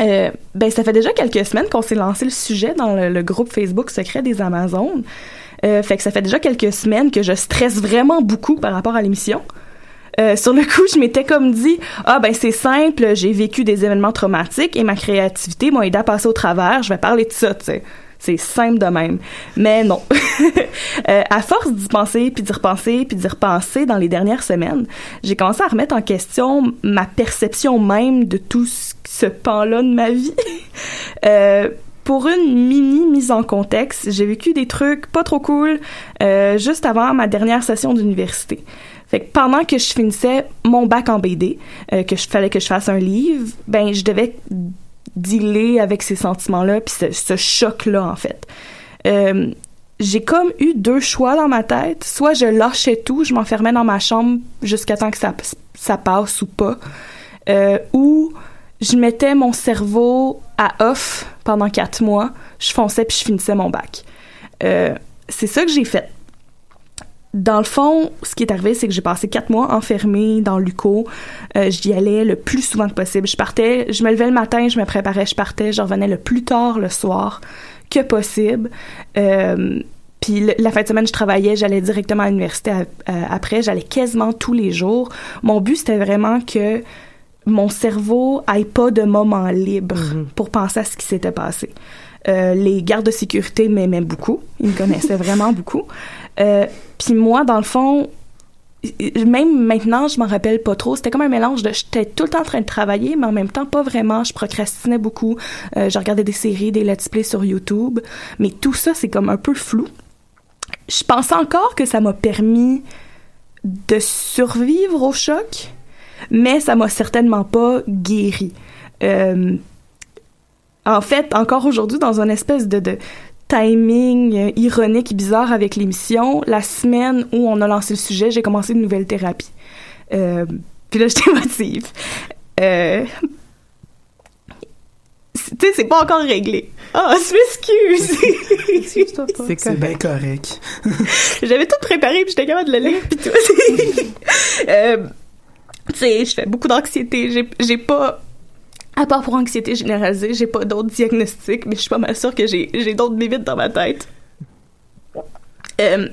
Euh, ben, ça fait déjà quelques semaines qu'on s'est lancé le sujet dans le, groupe Facebook secret des Amazones. Euh, fait que ça fait déjà quelques semaines que je stresse vraiment beaucoup par rapport à l'émission. Euh, sur le coup, je m'étais comme dit, ah ben c'est simple, j'ai vécu des événements traumatiques et ma créativité m'a aidé à passer au travers, je vais parler de ça. C'est simple de même. Mais non. Euh, à force d'y penser, puis d'y repenser, puis d'y repenser dans les dernières semaines, j'ai commencé à remettre en question ma perception même de tout ce, pan-là de ma vie. Euh, pour une mini mise en contexte, j'ai vécu des trucs pas trop cool euh, juste avant ma dernière session d'université. Fait que pendant que je finissais mon bac en BD, que je fallait que je fasse un livre, ben je devais dealer avec ces sentiments-là puis ce, choc-là en fait. Euh, j'ai comme eu deux choix dans ma tête. Soit je lâchais tout, je m'enfermais dans ma chambre jusqu'à temps que ça, ça passe ou pas. Euh, ou je mettais mon cerveau à off pendant quatre mois, je fonçais puis je finissais mon bac. Euh, c'est ça que j'ai fait. Dans le fond, ce qui est arrivé, c'est que j'ai passé quatre mois enfermée dans l'UCO. Euh, j'y allais le plus souvent que possible. Je partais, je me levais le matin, je me préparais, je partais, je revenais le plus tard le soir que possible. Euh, puis la fin de semaine, je travaillais, j'allais directement à l'université après, j'allais quasiment tous les jours. Mon but, c'était vraiment que mon cerveau aille pas de moment libre mm-hmm. pour penser à ce qui s'était passé. Euh, les gardes de sécurité m'aimaient beaucoup. Ils me connaissaient vraiment beaucoup. Euh, puis moi, dans le fond, même maintenant, je m'en rappelle pas trop. C'était comme un mélange de j'étais tout le temps en train de travailler, mais en même temps pas vraiment. Je procrastinais beaucoup. Euh, je regardais des séries, des let's play sur YouTube, mais tout ça c'est comme un peu flou. Je pense encore que ça m'a permis de survivre au choc, mais ça m'a certainement pas guéri. En fait, encore aujourd'hui, dans une espèce de, de timing euh, ironique et bizarre avec l'émission, la semaine où on a lancé le sujet, j'ai commencé une nouvelle thérapie. Euh, puis là, j'étais motive. Euh, tu sais, c'est pas encore réglé. Ah, oh, je m'excuse. Excuse-toi pas. C'est bien correct. J'avais tout préparé puis j'étais capable de le lire puis tout. euh, tu sais, je fais beaucoup d'anxiété. J'ai pas à part pour anxiété généralisée, j'ai pas d'autres diagnostics, mais je suis pas mal sûre que j'ai, d'autres limites dans ma tête. Euh,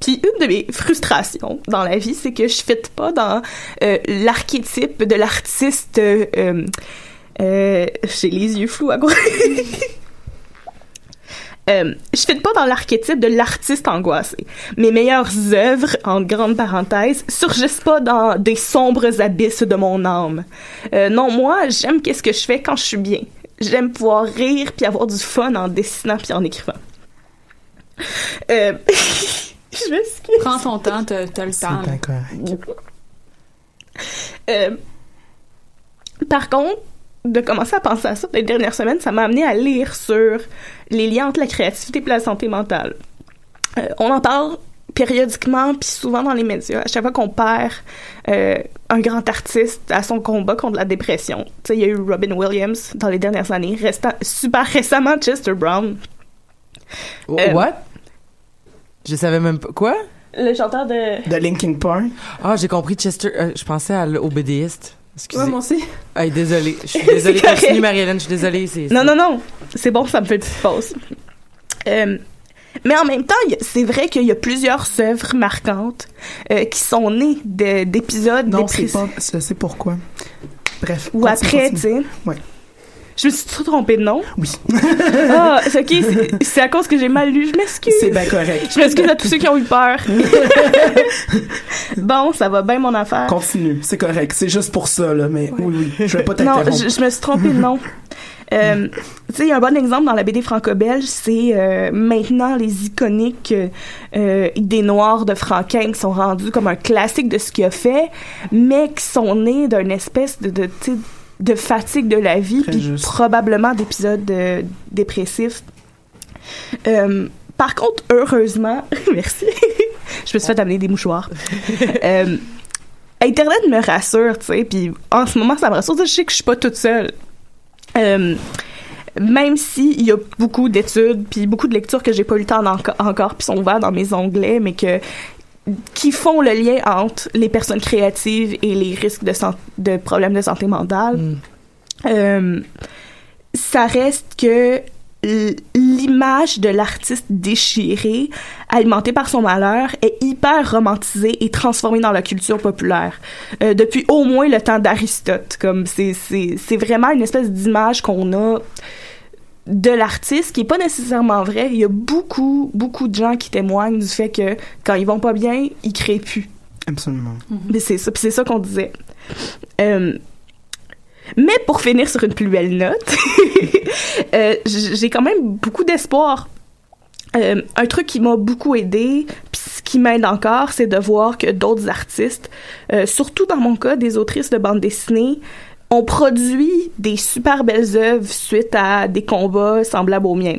puis une de mes frustrations dans la vie, c'est que je fit pas dans euh, l'archétype de l'artiste. Euh, euh, j'ai les yeux flous à quoi. Euh, je fais pas dans l'archétype de l'artiste angoissé. Mes meilleures œuvres, en grande parenthèse, surgissent pas dans des sombres abysses de mon âme. Euh, non, moi, j'aime qu'est-ce que je fais quand je suis bien. J'aime pouvoir rire puis avoir du fun en dessinant puis en écrivant. Euh, je m'excuse. Prends ton temps, t'as, le temps. Euh, par contre, de commencer à penser à ça les dernières semaines, ça m'a amené à lire sur les liens entre la créativité et la santé mentale. Euh, on en parle périodiquement puis souvent dans les médias. À chaque fois qu'on perd euh, un grand artiste à son combat contre la dépression. Tu sais, il y a eu Robin Williams dans les dernières années, restant super récemment Chester Brown. Euh, What? Je savais même pas quoi? Le chanteur de de Linkin Park. Ah, j'ai compris Chester. je pensais à, au BDiste. Excusez. Ouais, moi aussi. Hey, désolé. Je suis désolée. Continue, Marie-Hélène. Je suis désolée. Non, non, non. C'est bon, ça me fait une pause. Euh, mais en même temps, c'est vrai qu'il y a plusieurs œuvres marquantes euh, qui sont nées d'épisodes Non, c'est pas. C'est pourquoi. Bref. Ou après, tu sais. Ouais. Je me suis trop trompée de nom. Oui. ah, ok, c'est à cause que j'ai mal lu. Je m'excuse. C'est bien correct. Je m'excuse à tous ceux qui ont eu peur. bon, ça va bien mon affaire. Continue, c'est correct. C'est juste pour ça, là, mais oui, oui, je vais pas t'interrompre. Non, je, me suis trompée de nom. Euh, tu sais, un bon exemple dans la BD franco-belge, c'est euh, maintenant les iconiques euh, idées noires de Franquin qui sont rendues comme un classique de ce qu'il a fait, mais qui sont nés d'une espèce de, de de fatigue de la vie, puis probablement d'épisodes euh, dépressifs. Euh, par contre, heureusement, merci, je me suis fait amener des mouchoirs. euh, Internet me rassure, tu sais, puis en ce moment, ça me rassure. Je sais que je suis pas toute seule. Même s'il y a beaucoup d'études puis beaucoup de lectures que j'ai pas eu le temps encore puis sont ouvertes dans mes onglets, mais que qui font le lien entre les personnes créatives et les risques de, de problèmes de santé mentale. Mm. Euh, ça reste que l'image de l'artiste déchiré, alimenté par son malheur, est hyper romantisée et transformée dans la culture populaire. Euh, depuis au moins le temps d'Aristote, comme c'est c'est vraiment une espèce d'image qu'on a de l'artiste qui est pas nécessairement vrai. Il y a beaucoup, beaucoup de gens qui témoignent du fait que quand ils vont pas bien, ils créent plus. Absolument. Mhm. Mais c'est ça, c'est ça qu'on disait. Euh, mais pour finir sur une plus belle note, euh, j'ai quand même beaucoup d'espoir. Euh, un truc qui m'a beaucoup aidé, puis ce qui m'aide encore, c'est de voir que d'autres artistes, surtout dans mon cas, des autrices de bande dessinée, on produit des super belles œuvres suite à des combats semblables aux miens.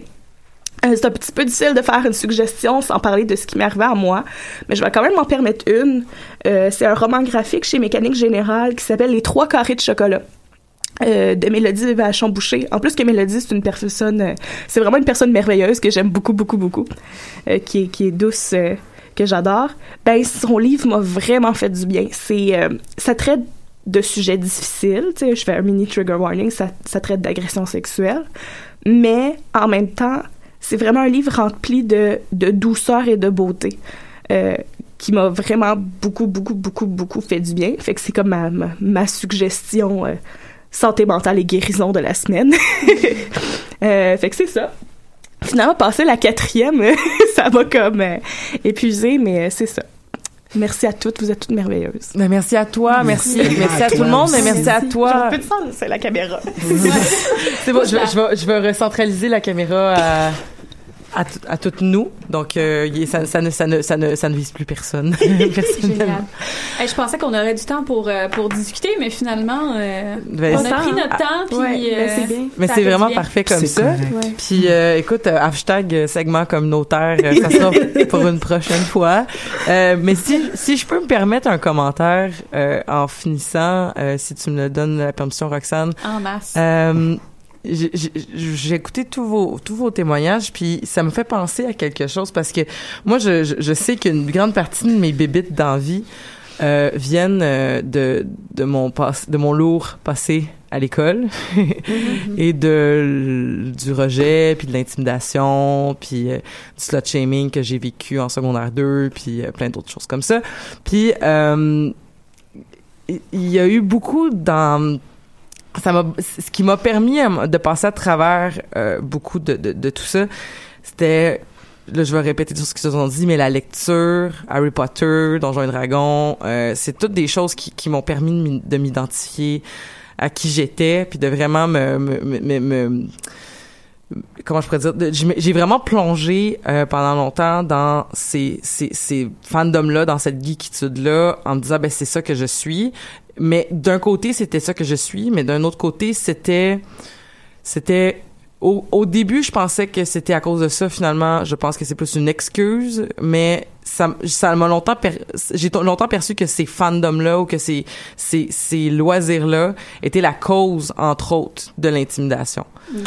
Euh, c'est un petit peu difficile de faire une suggestion sans parler de ce qui m'est arrivé à moi, mais je vais quand même m'en permettre une. Euh, c'est un roman graphique chez Mécanique Générale qui s'appelle Les trois carrés de chocolat. Euh, de Mélodie Vachon-Boucher. En plus que Mélodie, c'est une personne, c'est vraiment une personne merveilleuse que j'aime beaucoup, beaucoup, beaucoup, qui, est, qui est douce, que j'adore. Ben, son livre m'a vraiment fait du bien. C'est, ça traite de sujets difficiles, tu sais, je fais un mini trigger warning, ça, traite d'agression sexuelle, mais en même temps, c'est vraiment un livre rempli de, de douceur et de beauté. Euh, qui m'a vraiment beaucoup, beaucoup, beaucoup, beaucoup fait du bien. Fait que c'est comme ma, ma, suggestion euh, santé mentale et guérison de la semaine. euh, fait que c'est ça. Finalement, passer la quatrième, ça m'a comme épuisé, mais c'est ça. Merci à toutes, vous êtes toutes merveilleuses. Ben, merci à toi, merci, merci, Merci à, à tout le monde, mais aussi. merci à toi. Peu de sens, c'est la caméra. C'est bon, je vais, je vais, je vais recentraliser la caméra à, à, tout- à toutes nous. Donc, euh, ça, ça, ne, ça, ne, ça, ne, ça ne vise plus personne. Génial. Hey, je pensais qu'on aurait du temps pour, euh, pour discuter, mais finalement, euh, Ben, on a pris notre temps, puis Ouais, ben, euh, c'est bien. Mais c'est vraiment bien. parfait comme C'est ça. Ouais. Puis, euh, écoute, euh, hashtag segment communautaire, euh, ça sera pour une prochaine fois. Euh, mais si, si je peux me permettre un commentaire euh, en finissant, euh, si tu me le donnes la permission, Roxane. en masse. J'ai- écouté tous vos tous vos témoignages puis ça me fait penser à quelque chose parce que moi je je, sais qu'une grande partie de mes bébites d'envie euh, viennent euh, de de mon passe de mon lourd passé à l'école et de du rejet puis de l'intimidation puis euh, du slut shaming que j'ai vécu en secondaire 2 puis euh, plein d'autres choses comme ça. Puis il il y a eu beaucoup dans ça m'a ce qui m'a permis à- de passer à travers euh, beaucoup de, de, de tout ça c'était là je vais répéter tout ce qu'ils se sont dit mais la lecture Harry Potter Donjons et Dragons euh, c'est toutes des choses qui, qui m'ont permis de m'identifier à qui j'étais puis de vraiment me, me, me, me- me- comment je pourrais dire j'ai vraiment plongé euh, pendant longtemps dans ces ces ces fandoms là dans cette geekitude là en me disant ben c'est ça que je suis mais d'un côté c'était ça que je suis mais d'un autre côté c'était c'était au, au début je pensais que c'était à cause de ça finalement je pense que c'est plus une excuse mais ça ça m'a longtemps per- j'ai longtemps perçu que ces fandoms là ou que ces ces ces loisirs là étaient la cause entre autres de l'intimidation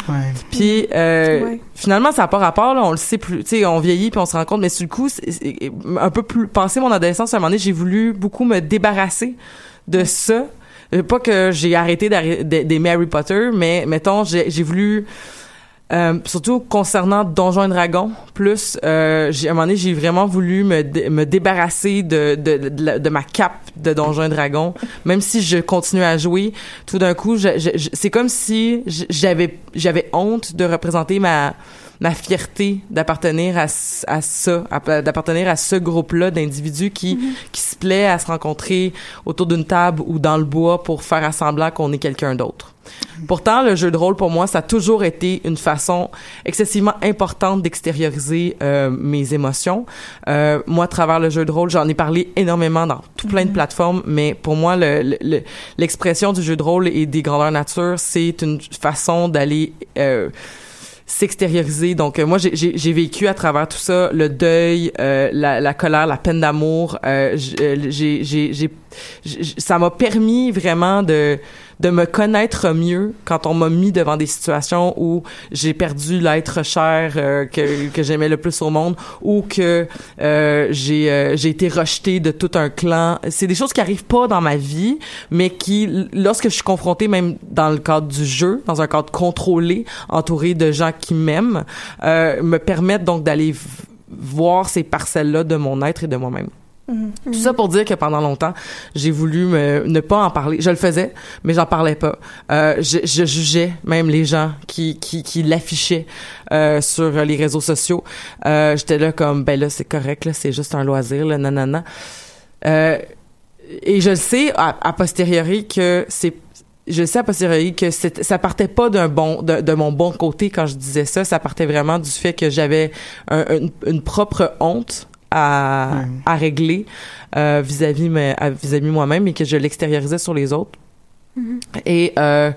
Ouais. puis euh, Ouais. finalement, ça n'a pas rapport. Là, on le sait plus. Tu sais, on vieillit puis on se rend compte. Mais sur le coup, c'est- c'est- un peu plus. Penser mon adolescence, à un moment donné, j'ai voulu beaucoup me débarrasser de ça. Euh, Pas que j'ai arrêté d'aimer Harry Potter, mais mettons, j'ai voulu. euh, surtout concernant Donjons et Dragons, plus euh, à un moment donné j'ai vraiment voulu me, dé- me débarrasser de, de, de, la- de ma cape de Donjons et Dragons, même si je continuais à jouer. Tout d'un coup, c'est comme si j'avais j'avais honte de représenter ma ma fierté d'appartenir à, à ça, d'appartenir à ce groupe-là d'individus qui, qui se plaît à se rencontrer autour d'une table ou dans le bois pour faire à semblant qu'on est quelqu'un d'autre. Pourtant, le jeu de rôle, pour moi, ça a toujours été une façon excessivement importante d'extérioriser euh, mes émotions. Euh, moi, à travers le jeu de rôle, j'en ai parlé énormément dans tout plein de plateformes, mais pour moi, le- le- le- l'expression du jeu de rôle et des grandeurs nature, c'est une façon d'aller... Euh, s'extérioriser. Donc euh, moi j'ai- vécu à travers tout ça le deuil, euh, la, la colère, la peine d'amour. Euh, j'ai ça m'a permis vraiment de de me connaître mieux quand on m'a mis devant des situations où j'ai perdu l'être cher euh, que que j'aimais le plus au monde ou que euh, j'ai euh, j'ai été rejeté de tout un clan. C'est des choses qui arrivent pas dans ma vie, mais qui lorsque je suis confrontée même dans le cadre du jeu, dans un cadre contrôlé, entouré de gens qui m'aiment, euh, me permettent donc d'aller voir ces parcelles-là de mon être et de moi-même. Tout ça pour dire que pendant longtemps, j'ai voulu me, ne pas en parler. Je le faisais, mais j'en parlais pas. Euh, je, je jugeais même les gens qui qui, qui l'affichaient euh, sur les réseaux sociaux. Euh, J'étais là comme ben là c'est correct là, c'est juste un loisir là, nanana. Euh, et je le sais a, a posteriori que c'est je sais a posteriori que ça partait pas d'un bon de, de mon bon côté quand je disais ça ça partait vraiment du fait que j'avais un- une, une propre honte à, Ouais. à régler euh, vis-à-vis à- vis-à-vis moi-même et que je l'extériorisais sur les autres et euh,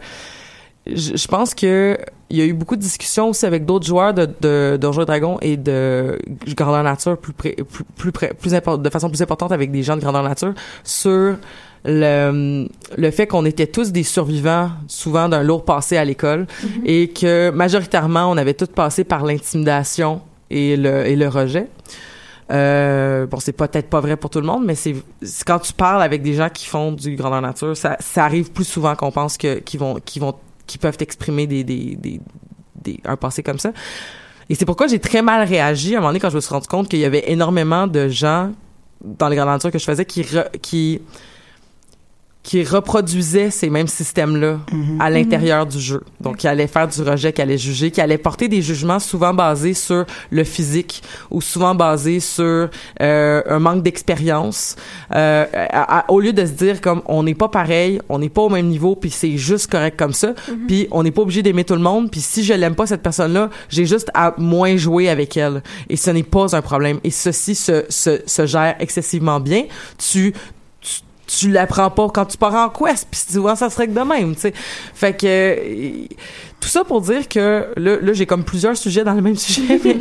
je, pense que il y a eu beaucoup de discussions aussi avec d'autres joueurs de de Donjons et Dragons et de Grandeur Nature plus près, plus plus près, plus de façon plus importante avec des gens de Grandeur Nature sur le le fait qu'on était tous des survivants souvent d'un lourd passé à l'école et que majoritairement on avait tous passé par l'intimidation et le et le rejet. Euh, bon, c'est peut-être pas vrai pour tout le monde, mais c'est quand tu parles avec des gens qui font du grandeur nature, ça, ça arrive plus souvent qu'on pense que qu'ils vont qu'ils vont qu'ils peuvent exprimer des, des, des, des un passé comme ça. Et c'est pourquoi j'ai très mal réagi à un moment donné quand je me suis rendu compte qu'il y avait énormément de gens dans les grandes natures que je faisais qui re- qui qui reproduisaient ces mêmes systèmes-là à l'intérieur du jeu. Donc, qui allaient faire du rejet, qui allaient juger, qui allaient porter des jugements souvent basés sur le physique ou souvent basés sur euh, un manque d'expérience. Euh, au lieu de se dire comme on n'est pas pareil, on n'est pas au même niveau, puis c'est juste correct comme ça, puis on n'est pas obligé d'aimer tout le monde, puis si je l'aime pas cette personne-là, j'ai juste à moins jouer avec elle. Et ce n'est pas un problème. Et ceci se, se, se gère excessivement bien. Tu tu, tu l'apprends pas quand tu pars en quest puis souvent ça serait que de même tu sais fait que euh, tout ça pour dire que là, là j'ai comme plusieurs sujets dans le même sujet mais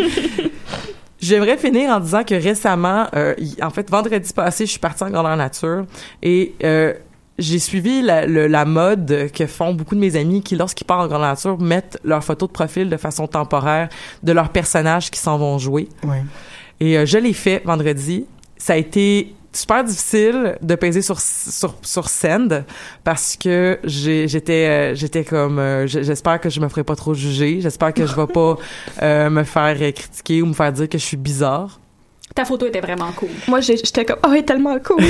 J'aimerais finir en disant que récemment, euh, y- en fait, vendredi passé, je suis partie en grandeur nature et euh, j'ai suivi la, le- la mode que font beaucoup de mes amis qui, lorsqu'ils partent en grandeur nature, mettent leurs photos de profil de façon temporaire de leurs personnages qui s'en vont jouer. Ouais. Et euh, je l'ai fait vendredi. Ça a été super difficile de peser sur sur sur send parce que j'ai j'étais euh, j'étais comme euh, j'espère que je me ferai pas trop juger, j'espère que je vais pas euh, me faire euh, critiquer ou me faire dire que je suis bizarre. Ta photo était vraiment cool. Moi, j'étais comme, oh, elle est tellement cool.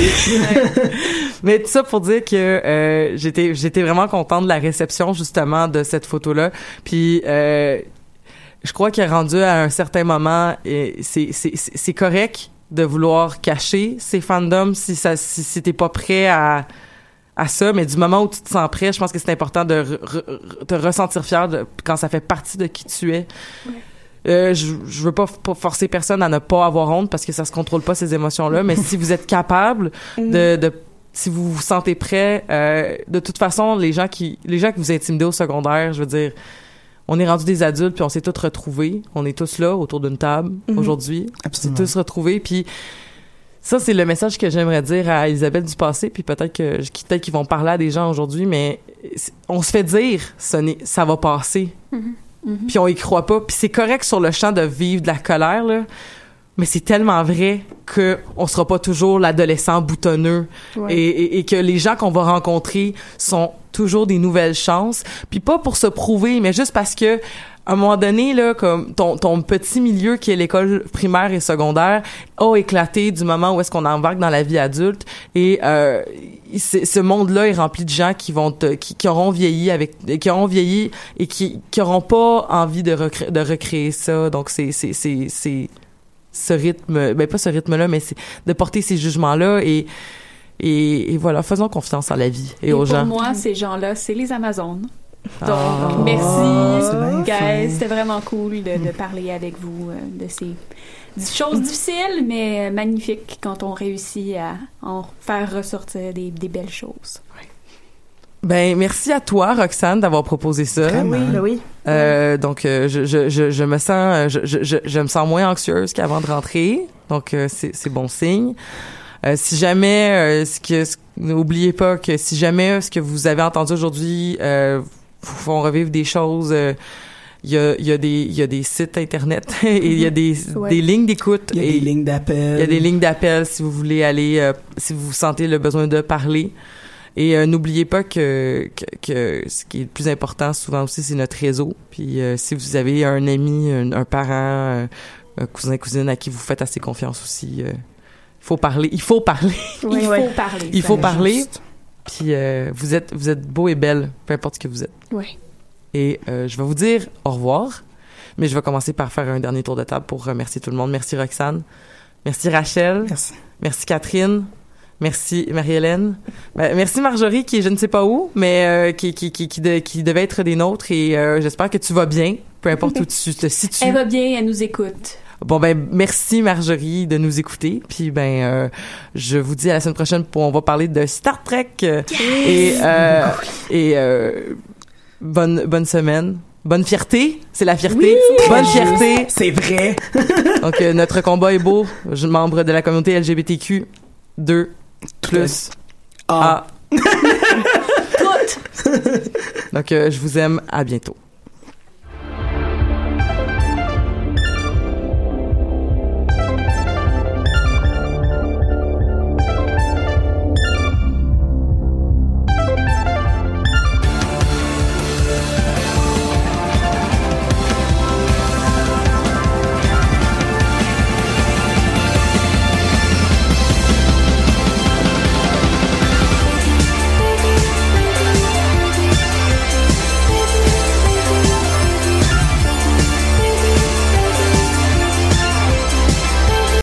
Mais tout ça pour dire que euh, j'étais j'étais vraiment contente de la réception justement de cette photo là. Puis euh, je crois qu'il est rendu à un certain moment et c'est c'est c'est correct de vouloir cacher ses fandoms si ça si, si t'es pas prêt à à ça, mais du moment où tu te sens prêt, je pense que c'est important de re- re- te ressentir fier de, quand ça fait partie de qui tu es. Euh, je, je veux pas, forcer personne à ne pas avoir honte parce que ça se contrôle pas ces émotions-là, mais si vous êtes capable de, de si vous vous sentez prêt, euh, de toute façon, les gens qui, les gens que vous intimidez au secondaire, je veux dire, on est rendu des adultes puis on s'est tous retrouvés, on est tous là autour d'une table aujourd'hui, on s'est tous retrouvés puis ça c'est le message que j'aimerais dire à Isabelle du passé puis peut-être que peut-être qu'ils vont parler à des gens aujourd'hui mais on se fait dire ce n'est ça va passer. Puis on y croit pas. Puis c'est correct sur le champ de vivre de la colère là mais c'est tellement vrai que on sera pas toujours l'adolescent boutonneux. Ouais. et, et- et que les gens qu'on va rencontrer sont toujours des nouvelles chances. Puis pas pour se prouver mais juste parce que à un moment donné là comme ton, ton petit milieu qui est l'école primaire et secondaire a éclaté du moment où est-ce qu'on embarque dans la vie adulte. Et euh, ce monde-là est rempli de gens qui vont te, qui, qui auront vieilli avec qui auront vieilli et qui qui auront pas envie de recré- de recréer ça. Donc c'est c'est c'est c'est ce rythme ben pas ce rythme là mais c'est de porter ces jugements là et et, et voilà faisons confiance à la vie et, Et aux pour gens moi, ces gens-là, c'est les Amazones. Donc, Ah. merci, c'est bien fin. guys. C'était vraiment cool de, de parler avec vous euh, de ces choses difficiles, mais magnifiques quand on réussit à en faire ressortir des, des belles choses. ben merci à toi Roxane d'avoir proposé ça Vraiment. Oui, ben oui. Euh, donc euh, je, je, je, je me sens je, je, je, je me sens moins anxieuse qu'avant de rentrer donc euh, c'est c'est bon signe Euh, si jamais euh, ce que ce- n'oubliez pas que si jamais ce que vous avez entendu aujourd'hui euh, vous font revivre des choses euh, il y a il y a des il y a des sites internet et il y a des Ouais. des lignes d'écoute Il y a et des lignes d'appel. il y a des lignes d'appel si vous voulez aller, euh, si vous sentez le besoin de parler. Et euh, n'oubliez pas que, que, que ce qui est le plus important souvent aussi, c'est notre réseau. Puis euh, si vous avez un ami, un, un parent, euh, un cousin, cousine à qui vous faites assez confiance aussi, euh, faut parler. Il faut parler. il faut parler. Il faut parler. Puis euh, vous êtes vous êtes beau et belle, peu importe ce que vous êtes. Ouais. Et euh, je vais vous dire au revoir, mais je vais commencer par faire un dernier tour de table pour remercier tout le monde. Merci Roxane. Merci Rachel. Merci. Merci Catherine. Merci Marie-Hélène. Ben, merci Marjorie qui est je ne sais pas où, mais euh, qui, qui, qui, qui, de- qui devait être des nôtres et euh, j'espère que tu vas bien, peu importe où tu te situes. Elle va bien, elle nous écoute. Bon ben merci Marjorie de nous écouter. Puis ben euh, je vous dis à la semaine prochaine pour on va parler de Star Trek et euh, et euh, bonne bonne semaine Bonne fierté, c'est la fierté. Bonne fierté. C'est vrai. Donc euh, notre combat est beau. Je membre de la communauté LGBTQ 2 plus Ah. A. Donc euh, je vous aime. À bientôt.